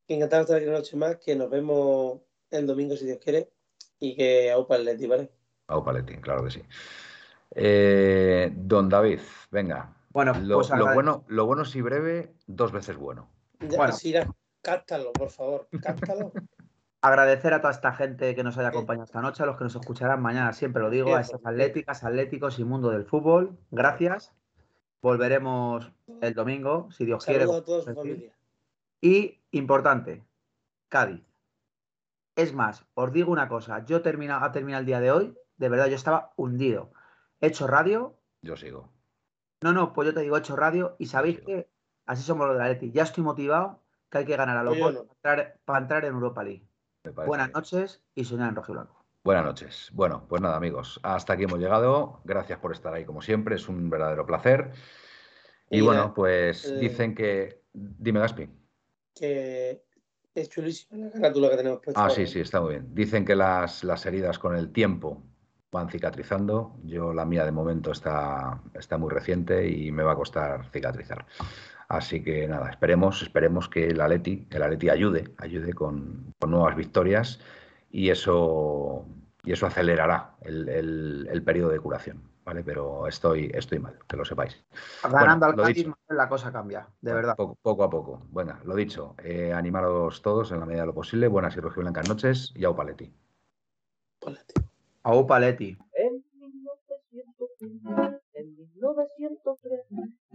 encantado de estar aquí una noche más, que nos vemos el domingo si Dios quiere y que aupa el Leti, ¿vale? Aupa Leti, claro que sí. Eh, don David, venga. Bueno, lo, pues lo bueno, lo bueno si breve, dos veces bueno. Ya, Bueno. sí, ya, cáptalo, por favor, cáptalo. Agradecer a toda esta gente que nos haya acompañado esta noche, a los que nos escucharán mañana, siempre lo digo, a estas atléticas, atléticos y mundo del fútbol. Gracias. Volveremos el domingo, si Dios quiere. Saludos a toda su familia. Y importante, Cádiz. Es más, os digo una cosa, yo termina, ha terminado el día de hoy, de verdad, yo estaba hundido. He hecho radio, Yo sigo. no, no, pues yo te digo, he hecho radio y sabéis que así somos los de la Leti. Ya estoy motivado que hay que ganar a los no. para, entrar, para entrar en Europa League. Buenas noches y soñar en rojo y blanco. Buenas noches. Bueno, pues nada, amigos, hasta aquí hemos llegado. Gracias por estar ahí como siempre, es un verdadero placer. Y Mira, bueno, pues eh, dicen que. Dime, Gaspi. Que es chulísima la carátula que tenemos puesta. Ah, sí, ¿eh? sí, está muy bien. Dicen que las, las heridas con el tiempo van cicatrizando. Yo, la mía de momento está, está muy reciente y me va a costar cicatrizar. Así que nada, esperemos, esperemos que el Atleti, el Atleti ayude, ayude con, con nuevas victorias y eso, y eso acelerará el, el- el periodo de curación, ¿vale? Pero estoy, estoy mal, que lo sepáis. Ganando Bueno, al Cádiz, la cosa cambia, de verdad. Poco, poco a poco. Bueno, lo dicho, eh, animaros todos en la medida de lo posible. Buenas y rojiblancas noches y au paleti. Ponla, Aupa Leti. En 1903, en 1903,